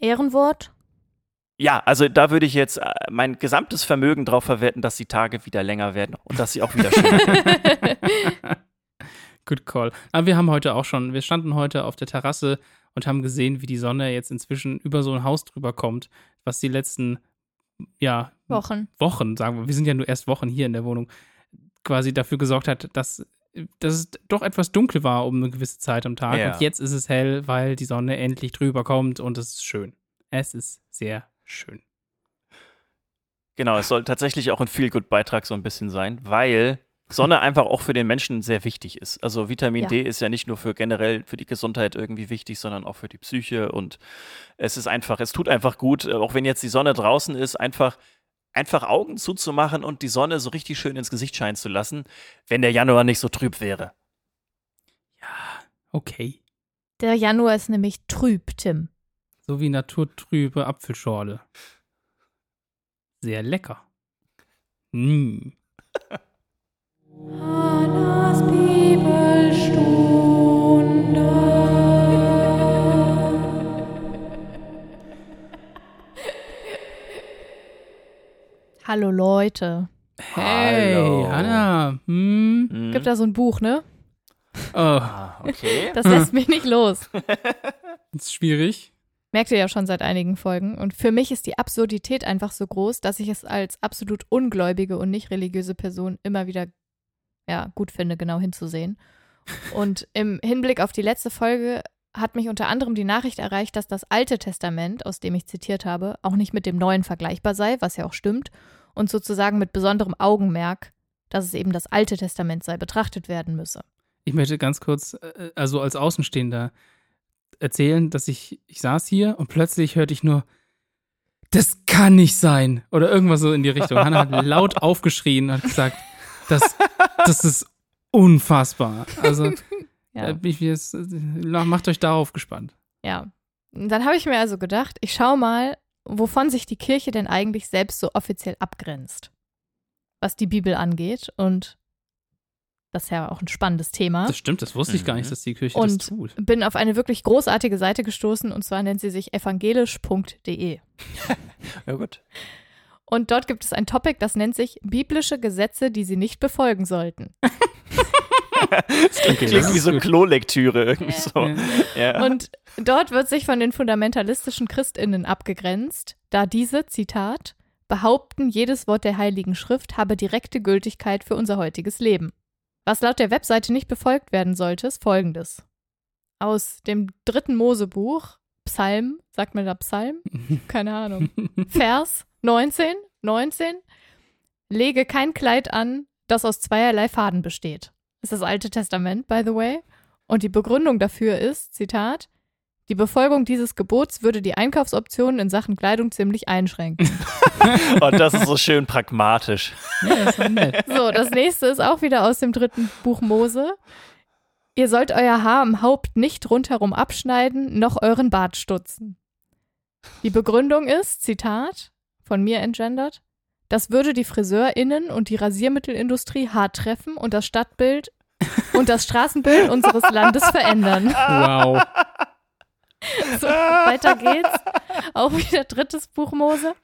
Ehrenwort? Ja, also da würde ich jetzt äh, mein gesamtes Vermögen drauf verwetten, dass die Tage wieder länger werden und dass sie auch wieder schöner werden. Good call. Aber wir haben heute auch schon, wir standen heute auf der Terrasse und haben gesehen, wie die Sonne jetzt inzwischen über so ein Haus drüber kommt, was die letzten, ja, Wochen. Wochen, sagen wir, wir sind ja nur erst Wochen hier in der Wohnung, quasi dafür gesorgt hat, dass, dass es doch etwas dunkel war um eine gewisse Zeit am Tag. Ja. Und jetzt ist es hell, weil die Sonne endlich drüber kommt und es ist schön. Es ist sehr schön. Genau, es soll tatsächlich auch ein Feel-Good-Beitrag so ein bisschen sein, weil Sonne einfach auch für den Menschen sehr wichtig ist. Also Vitamin Ja. D ist ja nicht nur für generell für die Gesundheit irgendwie wichtig, sondern auch für die Psyche und es ist einfach, es tut einfach gut, auch wenn jetzt die Sonne draußen ist, einfach einfach Augen zuzumachen und die Sonne so richtig schön ins Gesicht scheinen zu lassen, wenn der Januar nicht so trüb wäre. Okay. Der Januar ist nämlich trüb, Tim. So wie naturtrübe Apfelschorle. Sehr lecker. Mm. Hannas Bibelstunde. Hallo Leute. Hey, Hallo. Anna. Hm? Mhm. Gibt da so ein Buch, ne? Oh, Ah, okay. Das lässt mich nicht los. das ist schwierig. Merkt ihr ja schon seit einigen Folgen. Und für mich ist die Absurdität einfach so groß, dass ich es als absolut ungläubige und nicht religiöse Person immer wieder ja, gut finde, genau hinzusehen. Und im Hinblick auf die letzte Folge hat mich unter anderem die Nachricht erreicht, dass das Alte Testament, aus dem ich zitiert habe, auch nicht mit dem Neuen vergleichbar sei, was ja auch stimmt, und sozusagen mit besonderem Augenmerk, dass es eben das Alte Testament sei, betrachtet werden müsse. Ich möchte ganz kurz, äh, also als Außenstehender, erzählen, dass ich, ich saß hier und plötzlich hörte ich nur, das kann nicht sein. Oder irgendwas so in die Richtung. Hannah hat laut aufgeschrien und gesagt, das, das ist unfassbar. Also, Ja. ich, jetzt, macht euch darauf gespannt. Ja. Und Dann habe ich mir also gedacht, ich schaue mal, wovon sich die Kirche denn eigentlich selbst so offiziell abgrenzt, was die Bibel angeht. Und das ist ja auch ein spannendes Thema. Das stimmt, das wusste ich gar Mhm. nicht, dass die Kirche Und das tut. bin auf eine wirklich großartige Seite gestoßen und zwar nennt sie sich evangelisch.de. Ja, gut. Und dort gibt es ein Topic, das nennt sich biblische Gesetze, die sie nicht befolgen sollten. Okay, Klingt das wie ist so gut. Klolektüre irgendwie so. Ja. Ja. Und dort wird sich von den fundamentalistischen Christinnen abgegrenzt, da diese, Zitat, behaupten, jedes Wort der Heiligen Schrift habe direkte Gültigkeit für unser heutiges Leben. Was laut der Webseite nicht befolgt werden sollte, ist folgendes. Aus dem dritten Mosebuch, Psalm, sagt man da Psalm? Keine Ahnung. Vers 19, 19, lege kein Kleid an, das aus zweierlei Faden besteht. Das ist das Alte Testament, by the way. Und die Begründung dafür ist, Zitat, die Befolgung dieses Gebots würde die Einkaufsoptionen in Sachen Kleidung ziemlich einschränken. Und das ist so schön pragmatisch. Ja, das. So, das nächste ist auch wieder aus dem dritten Buch Mose. Ihr sollt euer Haar am Haupt nicht rundherum abschneiden, noch euren Bart stutzen. Die Begründung ist, Zitat, von mir entgendert, das würde die FriseurInnen und die Rasiermittelindustrie hart treffen und das Stadtbild und das Straßenbild unseres Landes verändern. Wow. So, weiter geht's. Auch wieder drittes Buch Mose.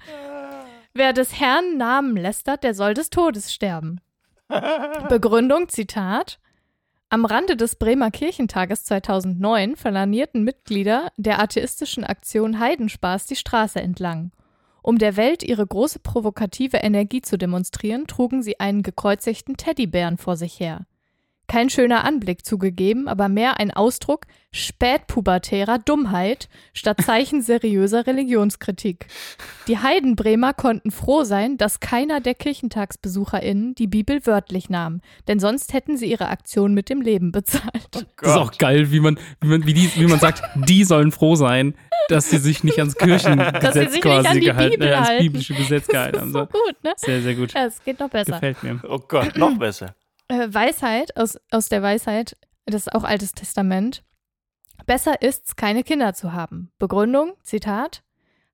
Wer des Herrn Namen lästert, der soll des Todes sterben. Begründung, Zitat. Am Rande des Bremer Kirchentages 2009 flanierten Mitglieder der atheistischen Aktion Heidenspaß die Straße entlang. Um der Welt ihre große provokative Energie zu demonstrieren, trugen sie einen gekreuzigten Teddybären vor sich her. Kein schöner Anblick zugegeben, aber mehr ein Ausdruck spätpubertärer Dummheit statt Zeichen seriöser Religionskritik. Die Heidenbremer konnten froh sein, dass keiner der KirchentagsbesucherInnen die Bibel wörtlich nahm, denn sonst hätten sie ihre Aktion mit dem Leben bezahlt. Das ist auch geil, wie man, wie man, wie, die, wie man sagt, die sollen froh sein, dass sie sich nicht ans Dass sie Kirchengesetz sich nicht quasi an die gehalten, Bibel äh, ans biblische Gesetz gehalten haben. ist so So. gut, ne? Sehr, sehr gut. Ja, es geht noch besser. Gefällt mir. Oh Gott, noch besser. Äh, Weisheit, aus, aus der Weisheit, das ist auch Altes Testament. Besser ist's, keine Kinder zu haben. Begründung, Zitat.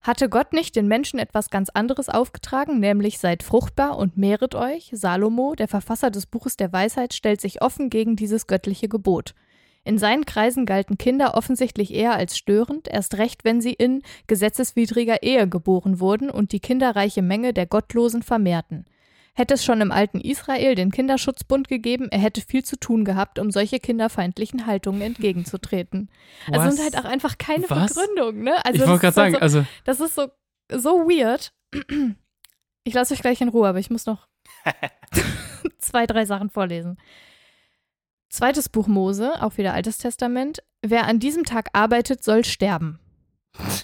Hatte Gott nicht den Menschen etwas ganz anderes aufgetragen, nämlich seid fruchtbar und mehret euch? Salomo, der Verfasser des Buches der Weisheit, stellt sich offen gegen dieses göttliche Gebot. In seinen Kreisen galten Kinder offensichtlich eher als störend, erst recht, wenn sie in gesetzeswidriger Ehe geboren wurden und die kinderreiche Menge der Gottlosen vermehrten. Hätte es schon im alten Israel den Kinderschutzbund gegeben, er hätte viel zu tun gehabt, um solche kinderfeindlichen Haltungen entgegenzutreten. Also Was? sind halt auch einfach keine Was? Begründungen, ne? Also ich das wollte gerade ist sagen, also das ist so, so weird. Ich lasse euch gleich in Ruhe, aber ich muss noch zwei, drei Sachen vorlesen. Zweites Buch Mose, auch wieder Altes Testament. Wer an diesem Tag arbeitet, soll sterben.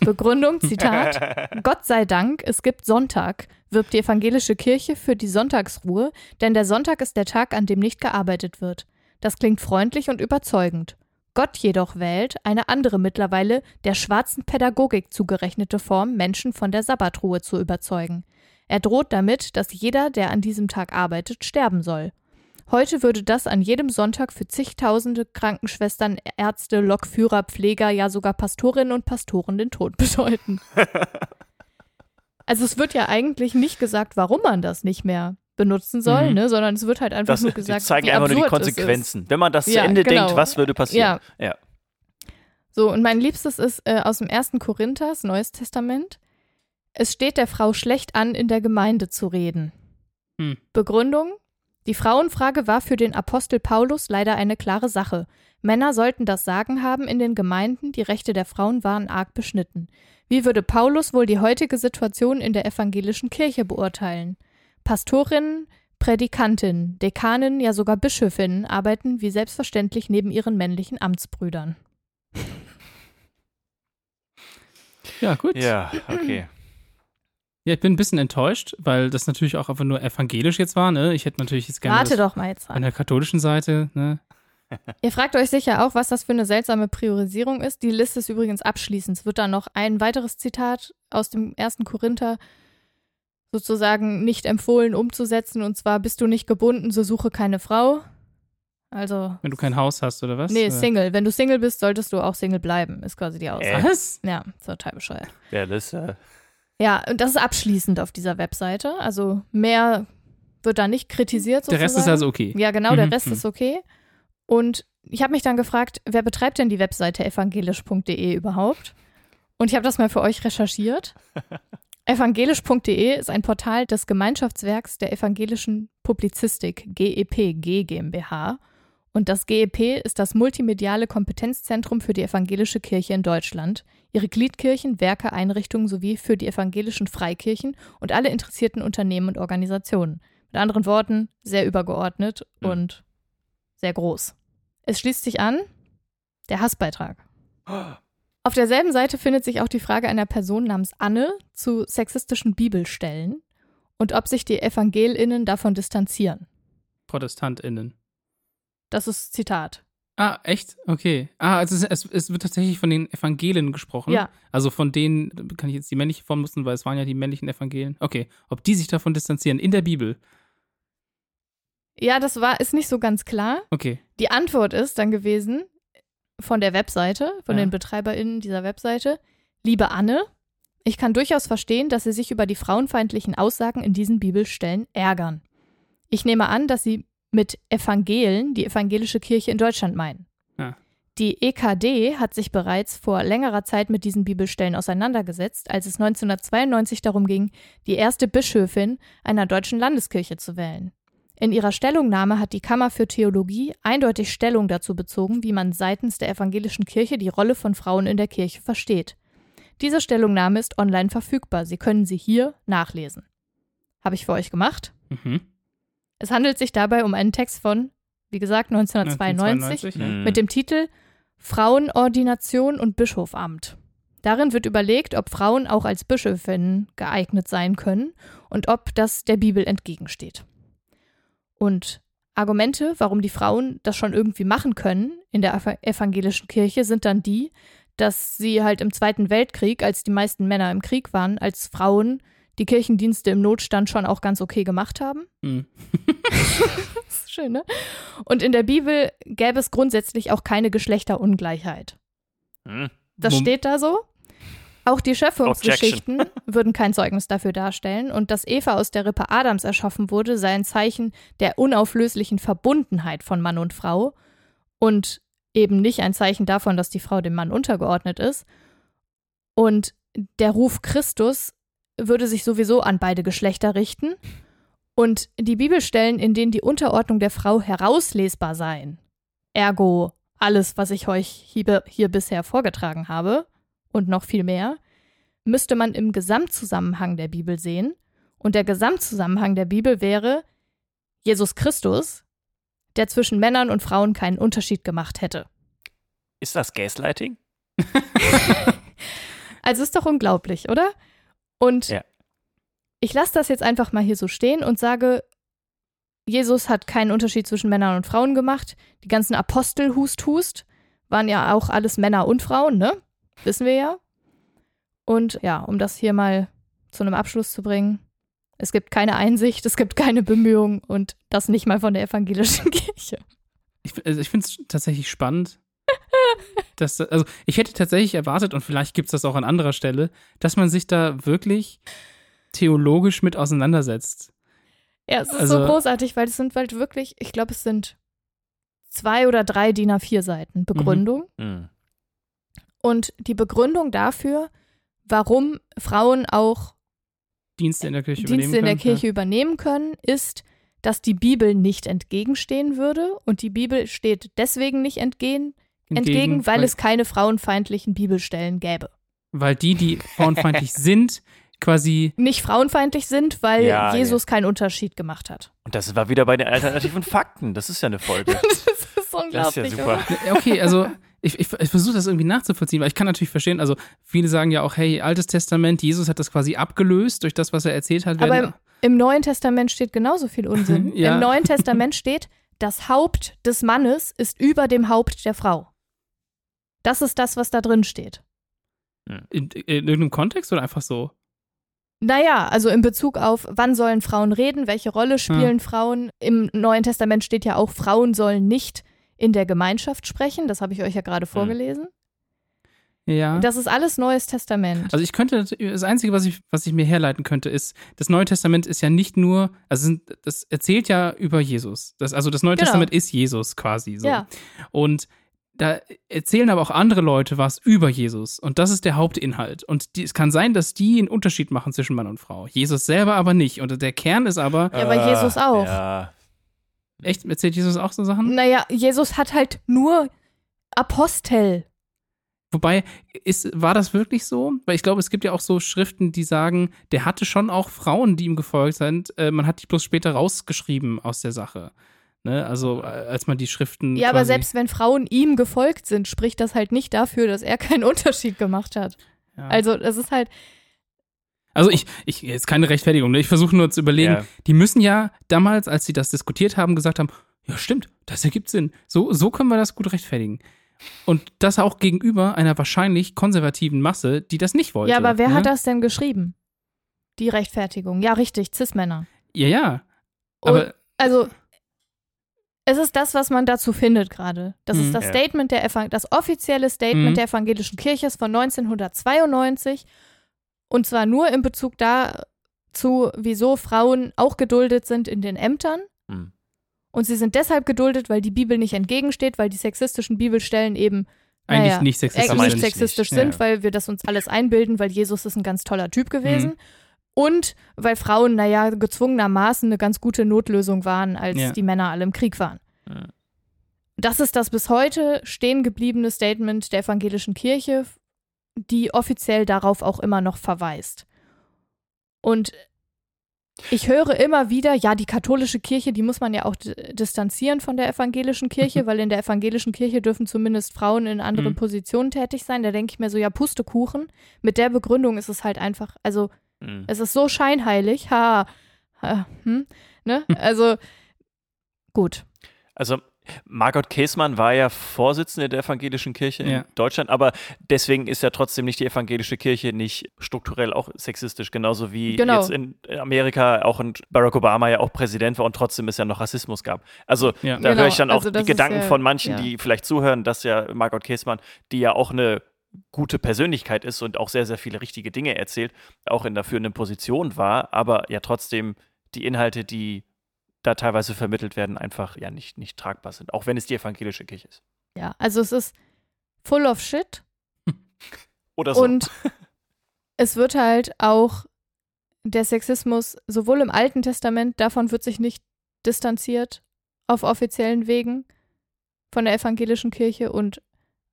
Begründung, Zitat. Gott sei Dank, es gibt Sonntag, wirbt die evangelische Kirche für die Sonntagsruhe, denn der Sonntag ist der Tag, an dem nicht gearbeitet wird. Das klingt freundlich und überzeugend. Gott jedoch wählt eine andere mittlerweile der schwarzen Pädagogik zugerechnete Form, Menschen von der Sabbatruhe zu überzeugen. Er droht damit, dass jeder, der an diesem Tag arbeitet, sterben soll. Heute würde das an jedem Sonntag für zigtausende Krankenschwestern, Ärzte, Lokführer, Pfleger, ja sogar Pastorinnen und Pastoren den Tod bedeuten. Also es wird ja eigentlich nicht gesagt, warum man das nicht mehr benutzen soll, Mhm. ne, sondern es wird halt einfach Das, nur die gesagt, zeigen wie einfach nur die. Konsequenzen. Wenn man das Ja, zu Ende genau. denkt, was würde passieren? Ja. So, und mein Liebstes ist äh, aus dem ersten Korinthers, Neues Testament. Es steht der Frau schlecht an, in der Gemeinde zu reden. Hm. Begründung? Die Frauenfrage war für den Apostel Paulus leider eine klare Sache. Männer sollten das Sagen haben in den Gemeinden, die Rechte der Frauen waren arg beschnitten. Wie würde Paulus wohl die heutige Situation in der evangelischen Kirche beurteilen? Pastorinnen, Prädikantinnen, Dekaninnen, ja sogar Bischöfinnen arbeiten wie selbstverständlich neben ihren männlichen Amtsbrüdern. Ja, gut. Ja, okay. Ja, ich bin ein bisschen enttäuscht, weil das natürlich auch einfach nur evangelisch jetzt war, ne? Ich hätte natürlich jetzt gerne Warte doch mal jetzt an an. der katholischen Seite, ne? Ihr fragt euch sicher auch, was das für eine seltsame Priorisierung ist. Die Liste ist übrigens abschließend. Es wird dann noch ein weiteres Zitat aus dem ersten Korinther sozusagen nicht empfohlen umzusetzen. Und zwar bist du nicht gebunden, so suche keine Frau. Also, Wenn du kein Haus hast oder was? nee, Oder- Single. Wenn du Single bist, solltest du auch Single bleiben, ist quasi die Aussage. Was? Ja, total bescheuert. Ja, das, äh, Ja, und das ist abschließend auf dieser Webseite. Also mehr wird da nicht kritisiert. Der Rest ist sozusagen. also okay. Ja, genau, der Mhm, Rest mhm. ist okay. Und ich habe mich dann gefragt, wer betreibt denn die Webseite evangelisch.de überhaupt? Und ich habe das mal für euch recherchiert. Evangelisch.de ist ein Portal des Gemeinschaftswerks der evangelischen Publizistik, GEP, G GmbH. Und das GEP ist das multimediale Kompetenzzentrum für die evangelische Kirche in Deutschland, ihre Gliedkirchen, Werke, Einrichtungen sowie für die evangelischen Freikirchen und alle interessierten Unternehmen und Organisationen. Mit anderen Worten, sehr übergeordnet Mhm. und sehr groß. Es schließt sich an der Hassbeitrag. Auf derselben Seite findet sich auch die Frage einer Person namens Anne zu sexistischen Bibelstellen und ob sich die EvangelInnen davon distanzieren. ProtestantInnen. Das ist Zitat. Ah, echt? Okay. Ah, also es, es, es wird tatsächlich von den Evangelien gesprochen. Ja. Also von denen, kann ich jetzt die männliche Form nutzen, weil es waren ja die männlichen Evangelien. Okay. Ob die sich davon distanzieren in der Bibel. Ja, das war, ist nicht so ganz klar. Okay. Die Antwort ist dann gewesen von der Webseite, von Ja. den BetreiberInnen dieser Webseite, liebe Anne, ich kann durchaus verstehen, dass Sie sich über die frauenfeindlichen Aussagen in diesen Bibelstellen ärgern. Ich nehme an, dass Sie mit Evangelen die evangelische Kirche in Deutschland meinen. Ja. Die EKD hat sich bereits vor längerer Zeit mit diesen Bibelstellen auseinandergesetzt, als es 1992 darum ging, die erste Bischöfin einer deutschen Landeskirche zu wählen. In ihrer Stellungnahme hat die Kammer für Theologie eindeutig Stellung dazu bezogen, wie man seitens der evangelischen Kirche die Rolle von Frauen in der Kirche versteht. Diese Stellungnahme ist online verfügbar. Sie können sie hier nachlesen. Habe ich für euch gemacht. Mhm. Es handelt sich dabei um einen Text von, wie gesagt, 1992 ja. Mhm. mit dem Titel Frauenordination und Bischofamt. Darin wird überlegt, ob Frauen auch als Bischöfinnen geeignet sein können und ob das der Bibel entgegensteht. Und Argumente, warum die Frauen das schon irgendwie machen können in der ev- evangelischen Kirche, sind dann die, dass sie halt im Zweiten Weltkrieg, als die meisten Männer im Krieg waren, als Frauen die Kirchendienste im Notstand schon auch ganz okay gemacht haben. Mhm. Das ist schön, ne? Und in der Bibel gäbe es grundsätzlich auch keine Geschlechterungleichheit. Hm. Das Mom- steht da so. Auch die Schöpfungsgeschichten würden kein Zeugnis dafür darstellen. Und dass Eva aus der Rippe Adams erschaffen wurde, sei ein Zeichen der unauflöslichen Verbundenheit von Mann und Frau und eben nicht ein Zeichen davon, dass die Frau dem Mann untergeordnet ist. Und der Ruf Christus würde sich sowieso an beide Geschlechter richten. Und die Bibelstellen, in denen die Unterordnung der Frau herauslesbar seien, ergo alles, was ich euch hier, hier bisher vorgetragen habe und noch viel mehr, müsste man im Gesamtzusammenhang der Bibel sehen. Und der Gesamtzusammenhang der Bibel wäre Jesus Christus, der zwischen Männern und Frauen keinen Unterschied gemacht hätte. Ist das Gaslighting? Also ist doch unglaublich, oder? Und Ja. ich lasse das jetzt einfach mal hier so stehen und sage, Jesus hat keinen Unterschied zwischen Männern und Frauen gemacht. Die ganzen Apostel Hust Hust waren ja auch alles Männer und Frauen, ne? Wissen wir ja. Und ja, um das hier mal zu einem Abschluss zu bringen, es gibt keine Einsicht, es gibt keine Bemühung und das nicht mal von der evangelischen Kirche. Ich, also ich finde es tatsächlich spannend. dass, da- also ich hätte tatsächlich erwartet, und vielleicht gibt es das auch an anderer Stelle, dass man sich da wirklich theologisch mit auseinandersetzt. Ja, es ist Also- so großartig, weil es sind halt wirklich, ich glaube, es sind zwei oder drei DIN A4 Seiten Begründung. Hm. Und die Begründung dafür, warum Frauen auch Dienste in der Kirche übernehmen in der können, Kirche übernehmen können, ist, dass die Bibel nicht entgegenstehen würde. Und die Bibel steht deswegen nicht entgegen, ja. entgegen, weil es keine frauenfeindlichen Bibelstellen gäbe. weil die, die frauenfeindlich sind, quasi Nicht frauenfeindlich sind, weil Ja, Jesus keinen Unterschied gemacht hat. Und das war wieder bei den alternativen Fakten. Das ist ja eine Folge. das ist Das unglaublich. ist ja super. Oder? Ja, Okay, also ich, ich, ich versuche das irgendwie nachzuvollziehen, weil ich kann natürlich verstehen, also viele sagen ja auch, hey, Altes Testament, Jesus hat das quasi abgelöst durch das, was er erzählt hat. Aber im, im Neuen Testament steht genauso viel Unsinn. Ja. Im Neuen Testament steht, das Haupt des Mannes ist über dem Haupt der Frau. Das ist das, was da drin steht. in, in irgendeinem Kontext oder einfach so? Naja, also in Bezug auf, wann sollen Frauen reden, welche Rolle spielen Frauen. Im Neuen Testament steht ja auch, Frauen sollen nicht in der Gemeinschaft sprechen. Das habe ich euch ja gerade vorgelesen. Ja. Das ist alles Neues Testament. Also ich könnte, das Einzige, was ich, was ich mir herleiten könnte, ist, das Neue Testament ist ja nicht nur, also sind, das erzählt ja über Jesus. Das, also das Neue Genau. Testament ist Jesus quasi so. Ja. Und da erzählen aber auch andere Leute was über Jesus. Und das ist der Hauptinhalt. Und die, es kann sein, dass die einen Unterschied machen zwischen Mann und Frau. Jesus selber aber nicht. Und der Kern ist aber, Ja, aber Jesus auch. Ja. Echt, erzählt Jesus auch so Sachen? naja, Jesus hat halt nur Apostel. Wobei, ist, war das wirklich so? Weil ich glaube, es gibt ja auch so Schriften, die sagen, der hatte schon auch Frauen, die ihm gefolgt sind. Äh, man hat die bloß später rausgeschrieben aus der Sache. Ne? Also, äh, als man die Schriften. Ja, aber selbst wenn Frauen ihm gefolgt sind, spricht das halt nicht dafür, dass er keinen Unterschied gemacht hat. Ja. Also, das ist halt, Also ich, ich, jetzt keine Rechtfertigung, ne? ich versuche nur zu überlegen, Ja. die müssen ja damals, als sie das diskutiert haben, gesagt haben, ja stimmt, das ergibt Sinn. So, so können wir das gut rechtfertigen. Und das auch gegenüber einer wahrscheinlich konservativen Masse, die das nicht wollte. ja, aber wer ne? hat das denn geschrieben? Die Rechtfertigung. Ja, richtig, Cis-Männer. Ja, ja. Und- Aber Also, es ist das, was man dazu findet gerade. Das Mhm. ist das. Statement der Evang das offizielle Statement Mhm. der evangelischen Kirche ist von 1992 und zwar nur in Bezug dazu, wieso Frauen auch geduldet sind in den Ämtern. Hm. Und sie sind deshalb geduldet, weil die Bibel nicht entgegensteht, weil die sexistischen Bibelstellen eben eigentlich naja, nicht sexistisch. meine nicht ich sexistisch nicht. sind, Ja. weil wir das uns alles einbilden, weil Jesus ist ein ganz toller Typ gewesen. Mhm. Und weil Frauen, naja, gezwungenermaßen eine ganz gute Notlösung waren, als Ja. die Männer alle im Krieg waren. Ja. Das ist das bis heute stehen gebliebene Statement der evangelischen Kirche, die offiziell darauf auch immer noch verweist. Und ich höre immer wieder, ja, die katholische Kirche, die muss man ja auch distanzieren von der evangelischen Kirche, weil in der evangelischen Kirche dürfen zumindest Frauen in anderen Mhm. Positionen tätig sein. Da denke ich mir so, ja, Pustekuchen. Mit der Begründung ist es halt einfach, also Hm. es ist so scheinheilig. Ha, ha hm, ne? Also gut. Also Margot Käßmann war ja Vorsitzende der evangelischen Kirche in Ja. Deutschland, aber deswegen ist ja trotzdem nicht die evangelische Kirche nicht strukturell auch sexistisch, genauso wie Genau. jetzt in Amerika auch ein Barack Obama ja auch Präsident war und trotzdem es ja noch Rassismus gab. Also Ja. da Genau, höre ich dann auch also die Gedanken ja- von manchen, ja. die vielleicht zuhören, dass ja Margot Käßmann, die ja auch eine gute Persönlichkeit ist und auch sehr, sehr viele richtige Dinge erzählt, auch in der führenden Position war, aber ja trotzdem die Inhalte, die da teilweise vermittelt werden, einfach ja nicht, nicht tragbar sind, auch wenn es die evangelische Kirche ist. Ja, also es ist full of shit Oder so. und es wird halt auch der Sexismus sowohl im Alten Testament, davon wird sich nicht distanziert auf offiziellen Wegen von der evangelischen Kirche und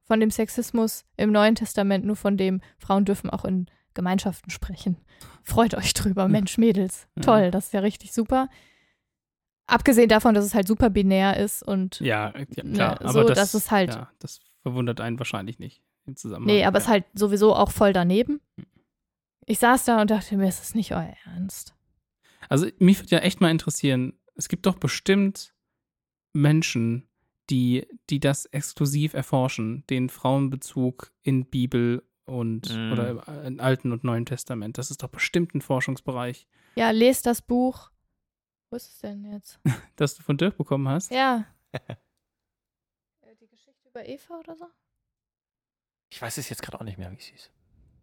von dem Sexismus im Neuen Testament, nur von dem Frauen dürfen auch in Gemeinschaften sprechen. Freut euch drüber, Mensch, Mädels. Ja. Toll, das ist ja richtig super. Abgesehen davon, dass es halt super binär ist und Ja, ja Ne, klar. so, aber das, das ist halt- Ja, das verwundert einen wahrscheinlich nicht im Zusammenhang. Nee, aber es ist halt sowieso auch voll daneben. Ich saß da und dachte mir, es ist nicht euer Ernst. Also mich würde ja echt mal interessieren, es gibt doch bestimmt Menschen, die, die das exklusiv erforschen, den Frauenbezug in Bibel und Mhm. oder im Alten und Neuen Testament. Das ist doch bestimmt ein Forschungsbereich, Ja, lest das Buch. Wo ist es denn jetzt? das du von Dirk bekommen hast. Ja. Äh, Die Geschichte über Eva oder so? Ich weiß es jetzt gerade auch nicht mehr, wie es hieß.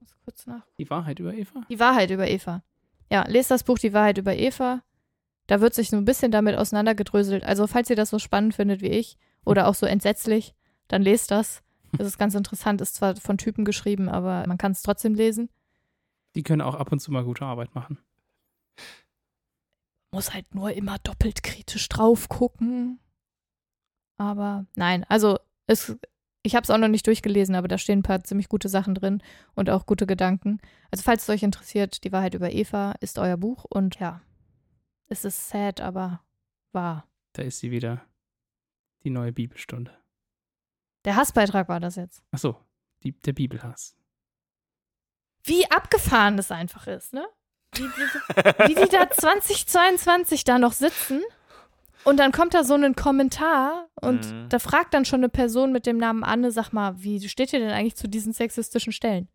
Muss kurz nach. Die Wahrheit über Eva? Die Wahrheit über Eva. Ja, lest das Buch Die Wahrheit über Eva. Da wird sich so ein bisschen damit auseinandergedröselt. Also, falls ihr das so spannend findet wie ich oder auch so entsetzlich, dann lest das. Das ist ganz interessant, ist zwar von Typen geschrieben, aber man kann es trotzdem lesen. Die können auch ab und zu mal gute Arbeit machen. Muss halt nur immer doppelt kritisch drauf gucken. Aber nein, also es, ich habe es auch noch nicht durchgelesen, aber da stehen ein paar ziemlich gute Sachen drin und auch gute Gedanken. Also falls es euch interessiert, die Wahrheit über Eva ist euer Buch und ja, es ist sad, aber wahr. Da ist sie wieder. Die neue Bibelstunde. Der Hassbeitrag war das jetzt. Ach so, die, der Bibelhass. Wie abgefahren das einfach ist, ne? Wie, wie, wie die da 2022 da noch sitzen und dann kommt da so ein Kommentar und Mhm. da fragt dann schon eine Person mit dem Namen Anne, sag mal, wie steht ihr denn eigentlich zu diesen sexistischen Stellen?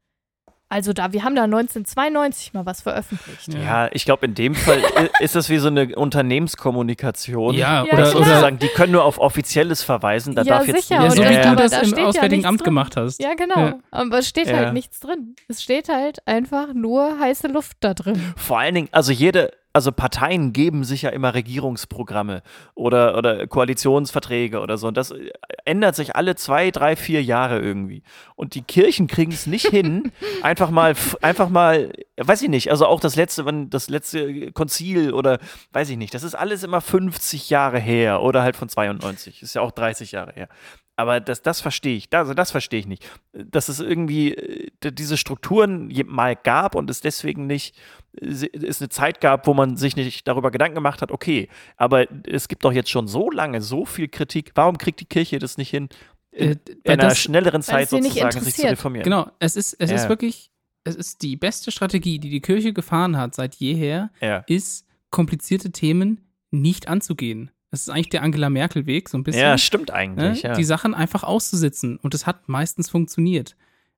Also da, wir haben da 1992 mal was veröffentlicht. Ja. Ja, ich glaube, in dem Fall ist das wie so eine Unternehmenskommunikation. Ja, Ja, oder, klar. Oder sagen, die können nur auf Offizielles verweisen. Da Ja, darf jetzt sicher, ja, und so das- wie du aber das da im steht ja Auswärtigen nichts Amt drin. gemacht hast. Ja, genau. Ja. Aber es steht Ja. halt nichts drin. Es steht halt einfach nur heiße Luft da drin. Vor allen Dingen, also jede, also Parteien geben sich ja immer Regierungsprogramme oder, oder Koalitionsverträge oder so. Und das äh, ändert sich alle zwei, drei, vier Jahre irgendwie. Und die Kirchen kriegen es nicht hin, einfach mal, einfach mal, weiß ich nicht, also auch das letzte, wann das letzte Konzil oder weiß ich nicht, das ist alles immer 50 Jahre her oder halt von 92. Ist ja auch 30 Jahre her. Aber das, das verstehe ich. Also das verstehe ich nicht. Dass es irgendwie äh, diese Strukturen mal gab und es deswegen nicht äh, es eine Zeit gab, wo man sich nicht darüber Gedanken gemacht hat, okay, aber es gibt doch jetzt schon so lange so viel Kritik. Warum kriegt die Kirche das nicht hin, in, Äh, einer das- schnelleren Zeit sozusagen sich zu reformieren? Genau, es ist, es ist Ja. wirklich, es ist die beste Strategie, die die Kirche gefahren hat seit jeher, Ja. ist, komplizierte Themen nicht anzugehen. Das ist eigentlich der Angela Merkel-Weg, so ein bisschen. ja, stimmt ne? eigentlich. Ja. Die Sachen einfach auszusitzen. Und es hat meistens funktioniert.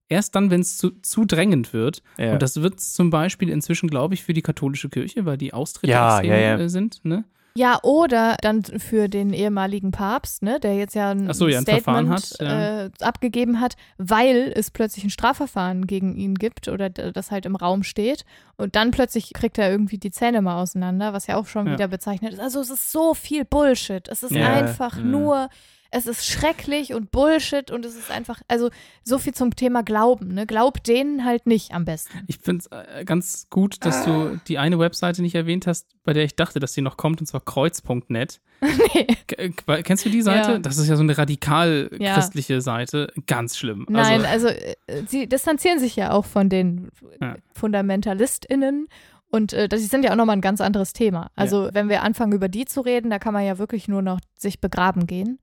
Erst dann, wenn es zu, zu drängend wird. Ja. Und das wird zum Beispiel inzwischen, glaube ich, für die katholische Kirche, weil die Austritte ja. äh, sind. Ne? Ja, oder dann für den ehemaligen Papst, ne, der jetzt ja ein, so, ja, ein Statement hat, ja. äh, abgegeben hat, weil es plötzlich ein Strafverfahren gegen ihn gibt oder das halt im Raum steht. Und dann plötzlich kriegt er irgendwie die Zähne mal auseinander, was ja auch schon wieder bezeichnet ist. Also es ist so viel Bullshit. Es ist einfach nur, es ist schrecklich und Bullshit und es ist einfach, also so viel zum Thema Glauben. Ne? Glaub denen halt nicht am besten. Ich finde es äh, ganz gut, dass du die eine Webseite nicht erwähnt hast, bei der ich dachte, dass sie noch kommt, und zwar kreuz.net. nee. Äh, Kennst du die Seite? Ja. Das ist ja so eine radikal Ja. christliche Seite. Ganz schlimm. Nein, Also, also, sie distanzieren sich ja auch von den Ja. FundamentalistInnen. Und äh, das sind ja auch nochmal ein ganz anderes Thema. Also, wenn wir anfangen, über die zu reden, da kann man ja wirklich nur noch sich begraben gehen.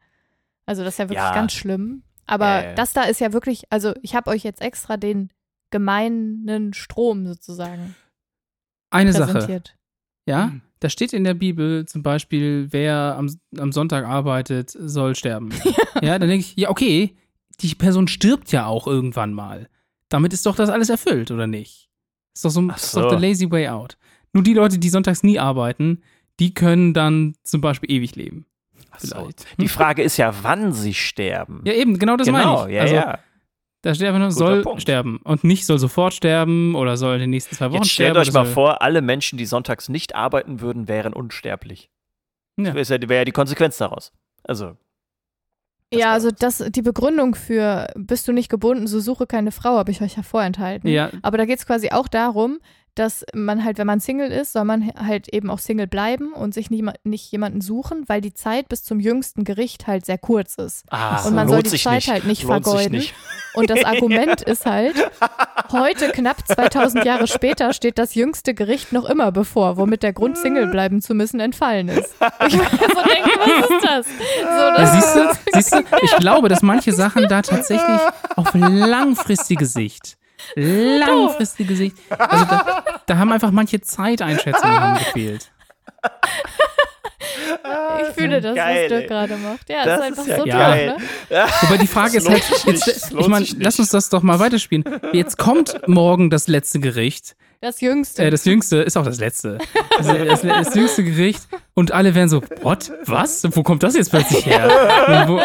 Also, das ist ja wirklich Ja. ganz schlimm. Aber Ja, ja. das da ist ja wirklich, also ich habe euch jetzt extra den gemeinen Strom sozusagen eine Sache. präsentiert. Ja, Mhm. da steht in der Bibel zum Beispiel, wer am, am Sonntag arbeitet, soll sterben. ja, dann denke ich, ja, okay, die Person stirbt ja auch irgendwann mal. Damit ist doch das alles erfüllt, oder nicht? Ist doch so, Ach ist doch so. der lazy way out. Nur die Leute, die sonntags nie arbeiten, die können dann zum Beispiel ewig leben. So. Vielleicht. Die Frage ist ja, wann sie sterben. Ja, eben, genau das genau, meine ich. ja, also, ja. Da steht einfach nur, Guter soll Punkt. sterben. Und nicht soll sofort sterben oder soll in den nächsten zwei Wochen Jetzt stellt sterben. euch mal vor, alle Menschen, die sonntags nicht arbeiten würden, wären unsterblich. Ja. Das wäre ja, wär ja die Konsequenz daraus. Also, Das ja, also das, die Begründung für bist du nicht gebunden, so suche keine Frau, habe ich euch ja vorenthalten. Ja, Aber da geht es quasi auch darum, dass man halt, wenn man Single ist, soll man halt eben auch Single bleiben und sich nie, nicht jemanden suchen, weil die Zeit bis zum jüngsten Gericht halt sehr kurz ist. ah, Und man soll die Zeit nicht. halt nicht lohnt vergeuden. nicht. Und das Argument ist halt, heute, knapp 2000 Jahre später, steht das jüngste Gericht noch immer bevor, womit der Grund, Single bleiben zu müssen, entfallen ist. Ich so denke, was ist das? So, Ja, das siehst du, siehst du, ich glaube, dass manche Sachen da tatsächlich auf langfristige Sicht, langfristige Sicht, also da, da haben einfach manche Zeiteinschätzungen gefehlt. ich fühle das, Geil, was Dirk ey. gerade macht. Ja, Das ist einfach ist ja so geil. toll, ne? Wobei die Frage ist halt, jetzt, ich meine, lass uns das doch mal weiterspielen. Jetzt kommt morgen das letzte Gericht. Das Jüngste. Äh, das jüngste ist auch das letzte. Das, das, das jüngste Gericht. Und alle werden so, what? Was? Wo kommt das jetzt plötzlich her? Wo,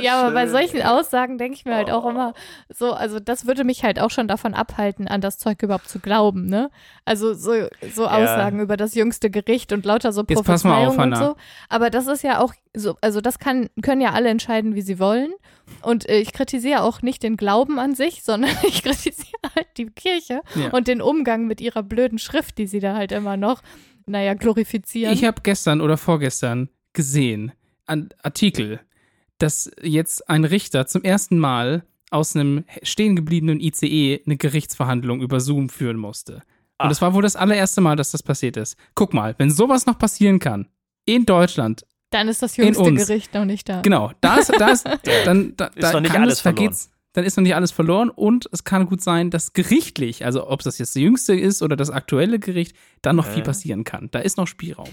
Ja, aber bei solchen Aussagen denke ich mir halt auch immer so, also das würde mich halt auch schon davon abhalten, an das Zeug überhaupt zu glauben, ne? Also so, so Aussagen über das jüngste Gericht und lauter so Jetzt pass mal auf, Prophezeiungen und Hannah. so. Aber das ist ja auch so, also das kann, können ja alle entscheiden, wie sie wollen. Und äh, ich kritisiere auch nicht den Glauben an sich, sondern ich kritisiere halt die Kirche Ja. und den Umgang mit ihrer blöden Schrift, die sie da halt immer noch naja, glorifizieren. Ich habe gestern oder vorgestern gesehen, einen Artikel, dass jetzt ein Richter zum ersten Mal aus einem stehen gebliebenen ICE eine Gerichtsverhandlung über Zoom führen musste. Ach. Und das war wohl das allererste Mal, dass das passiert ist. Guck mal, wenn sowas noch passieren kann, in Deutschland, dann ist das jüngste. Gericht noch nicht da. genau, da ist, da ist, dann, da, Ist da noch nicht kann alles es, da verloren. geht's, dann ist noch nicht alles verloren und es kann gut sein, dass gerichtlich, also ob das jetzt das jüngste ist oder das aktuelle Gericht, dann noch viel Äh. passieren kann. Da ist noch Spielraum.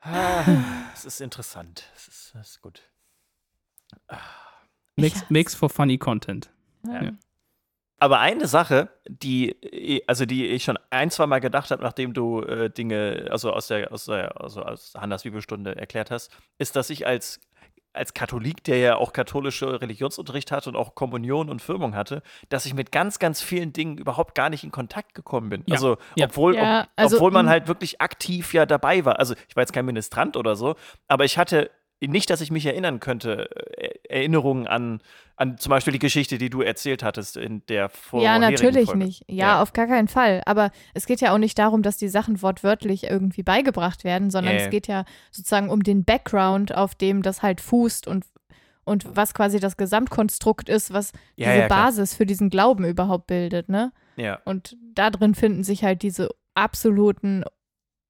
Ah, Es ist interessant. Es ist, es ist gut. Makes, Ja. makes for funny content. Ja. Aber eine Sache, die, also die ich schon ein, zwei Mal gedacht habe, nachdem du äh, Dinge, also aus der, aus der, also aus Hannas Bibelstunde erklärt hast, ist, dass ich als, als Katholik, der ja auch katholische Religionsunterricht hatte und auch Kommunion und Firmung hatte, dass ich mit ganz, ganz vielen Dingen überhaupt gar nicht in Kontakt gekommen bin. Ja. Also, Ja. obwohl, Ja, ob, also, obwohl man mm. halt wirklich aktiv ja dabei war. Also, ich war jetzt kein Ministrant oder so, aber ich hatte nicht, dass ich mich erinnern könnte, äh, Erinnerungen an, an zum Beispiel die Geschichte, die du erzählt hattest in der vor Ja, natürlich Folge. nicht. Ja, auf gar keinen Fall. Aber es geht ja auch nicht darum, dass die Sachen wortwörtlich irgendwie beigebracht werden, sondern Ja, ja. es geht ja sozusagen um den Background, auf dem das halt fußt und, und was quasi das Gesamtkonstrukt ist, was Ja, diese ja. Basis für diesen Glauben überhaupt bildet, ne? Ja. Und da drin finden sich halt diese absoluten,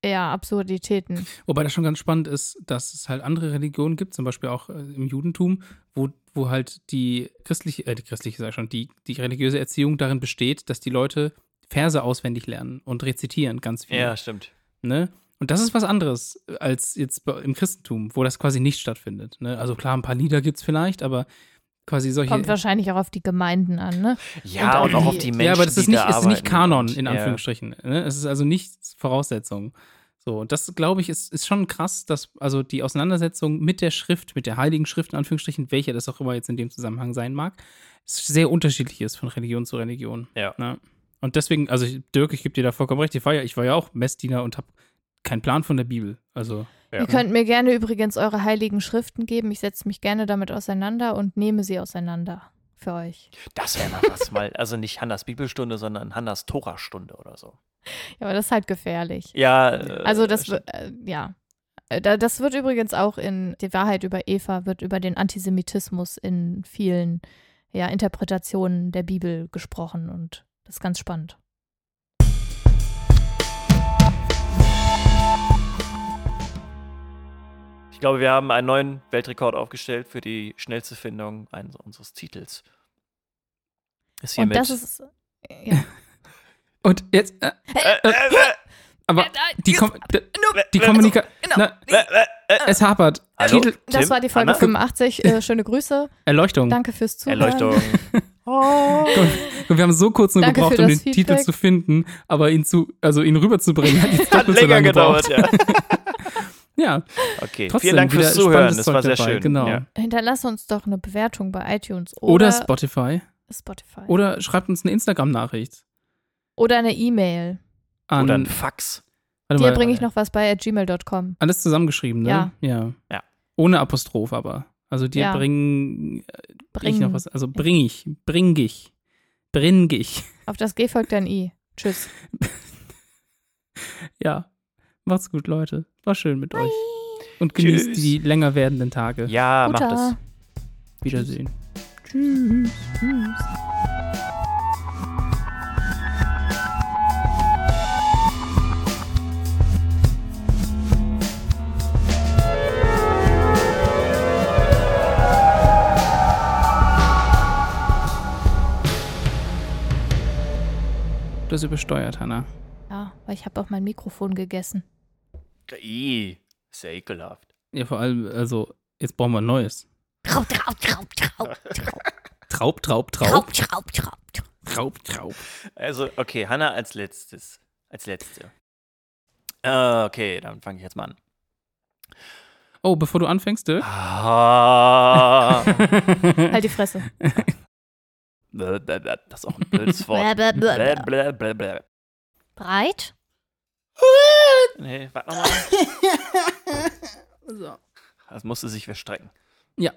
ja, Absurditäten. Wobei das schon ganz spannend ist, dass es halt andere Religionen gibt, zum Beispiel auch äh, im Judentum, wo, wo halt die christliche, äh, die christliche, sag ich schon, die, die religiöse Erziehung darin besteht, dass die Leute Verse auswendig lernen und rezitieren ganz viel. Ja, stimmt. Ne? Und das ist was anderes als jetzt im Christentum, wo das quasi nicht stattfindet. Ne? Also klar, ein paar Lieder gibt es vielleicht, aber quasi solche. Kommt wahrscheinlich auch auf die Gemeinden an, ne? Ja, Und und, auch die- auf die Menschen, ja, aber das ist die nicht, da ist nicht Kanon, in ja. Anführungsstrichen. Ne? Es ist also nicht Voraussetzung. So, und das, glaube ich, ist, ist schon krass, dass also die Auseinandersetzung mit der Schrift, mit der Heiligen Schrift, in Anführungsstrichen, welcher das auch immer jetzt in dem Zusammenhang sein mag, sehr unterschiedlich ist von Religion zu Religion. Ja. Ne? Und deswegen, also ich, Dirk, ich gebe dir da vollkommen recht, ich war ja, ich war ja auch Messdiener und habe keinen Plan von der Bibel. Also, Ja. Ihr könnt mir gerne übrigens eure heiligen Schriften geben. Ich setze mich gerne damit auseinander und nehme sie auseinander für euch. Das wäre mal was mal. Also nicht Hannas Bibelstunde, sondern Hannas Tora-Stunde oder so. Ja, aber das ist halt gefährlich. Ja. äh, Also das, wird, äh, ja. Äh, da- Das wird übrigens auch in Die Wahrheit über Eva wird über den Antisemitismus in vielen ja, Interpretationen der Bibel gesprochen und das ist ganz spannend. Ich glaube, wir haben einen neuen Weltrekord aufgestellt für die schnellste Findung eines unseres Titels. Ist Und hiermit. das ist äh, ja. Und jetzt, äh, Äh, äh, aber die, Kom die, die Kommunikation, Genau. es hapert. Hallo? Titel, Das Tim? war die Folge Anna? 85. Äh, schöne Grüße. Erleuchtung. Danke fürs Zuhören. Erleuchtung. Oh. Wir haben so kurz nur Danke gebraucht, um den Titel Feedback. zu finden, aber ihn zu, also ihn rüberzubringen, hat jetzt Hat doppelt so länger lange gedauert, gebraucht. ja. Ja, Okay, trotzdem vielen Dank fürs Zuhören. Das Zeug war sehr dabei, schön. Genau. Ja. Hinterlass uns doch eine Bewertung bei iTunes Oder, oder, Spotify. Spotify. Oder schreibt uns eine Instagram-Nachricht. Oder eine E-Mail. Oder ein Fax. warte Dir bringe ich noch was bei at gmail.com. alles zusammengeschrieben, ne? Ja. ja. Ja. Ohne Apostroph aber. Also dir Ja. bring, Bring. ich noch was, also bring ich, bring ich, bring ich. Auf das G folgt ein I. Tschüss. Ja, macht's gut, Leute. War schön mit euch. Und genießt Tschüss. die länger werdenden Tage. Ja, macht Guter. es. Wiedersehen. Tschüss. Tschüss. Das übersteuert, Hannah. Ja, weil ich habe auch mein Mikrofon gegessen. Ih, ist ja ekelhaft. Ja, vor allem, also, jetzt brauchen wir ein neues. Traub, traub, traub, traub, traub, Traub, Traub, Traub. traub, traub, traub. Traub, Traub. Also, okay, Hanna als letztes. Als letzte. Äh, okay, dann fange ich jetzt mal an. Oh, bevor du anfängst, Dirk. Ah. Halt die Fresse. Das ist auch ein blödes Wort. Breit? Nee, warte nochmal. so. Das musste sich verstrecken. Ja.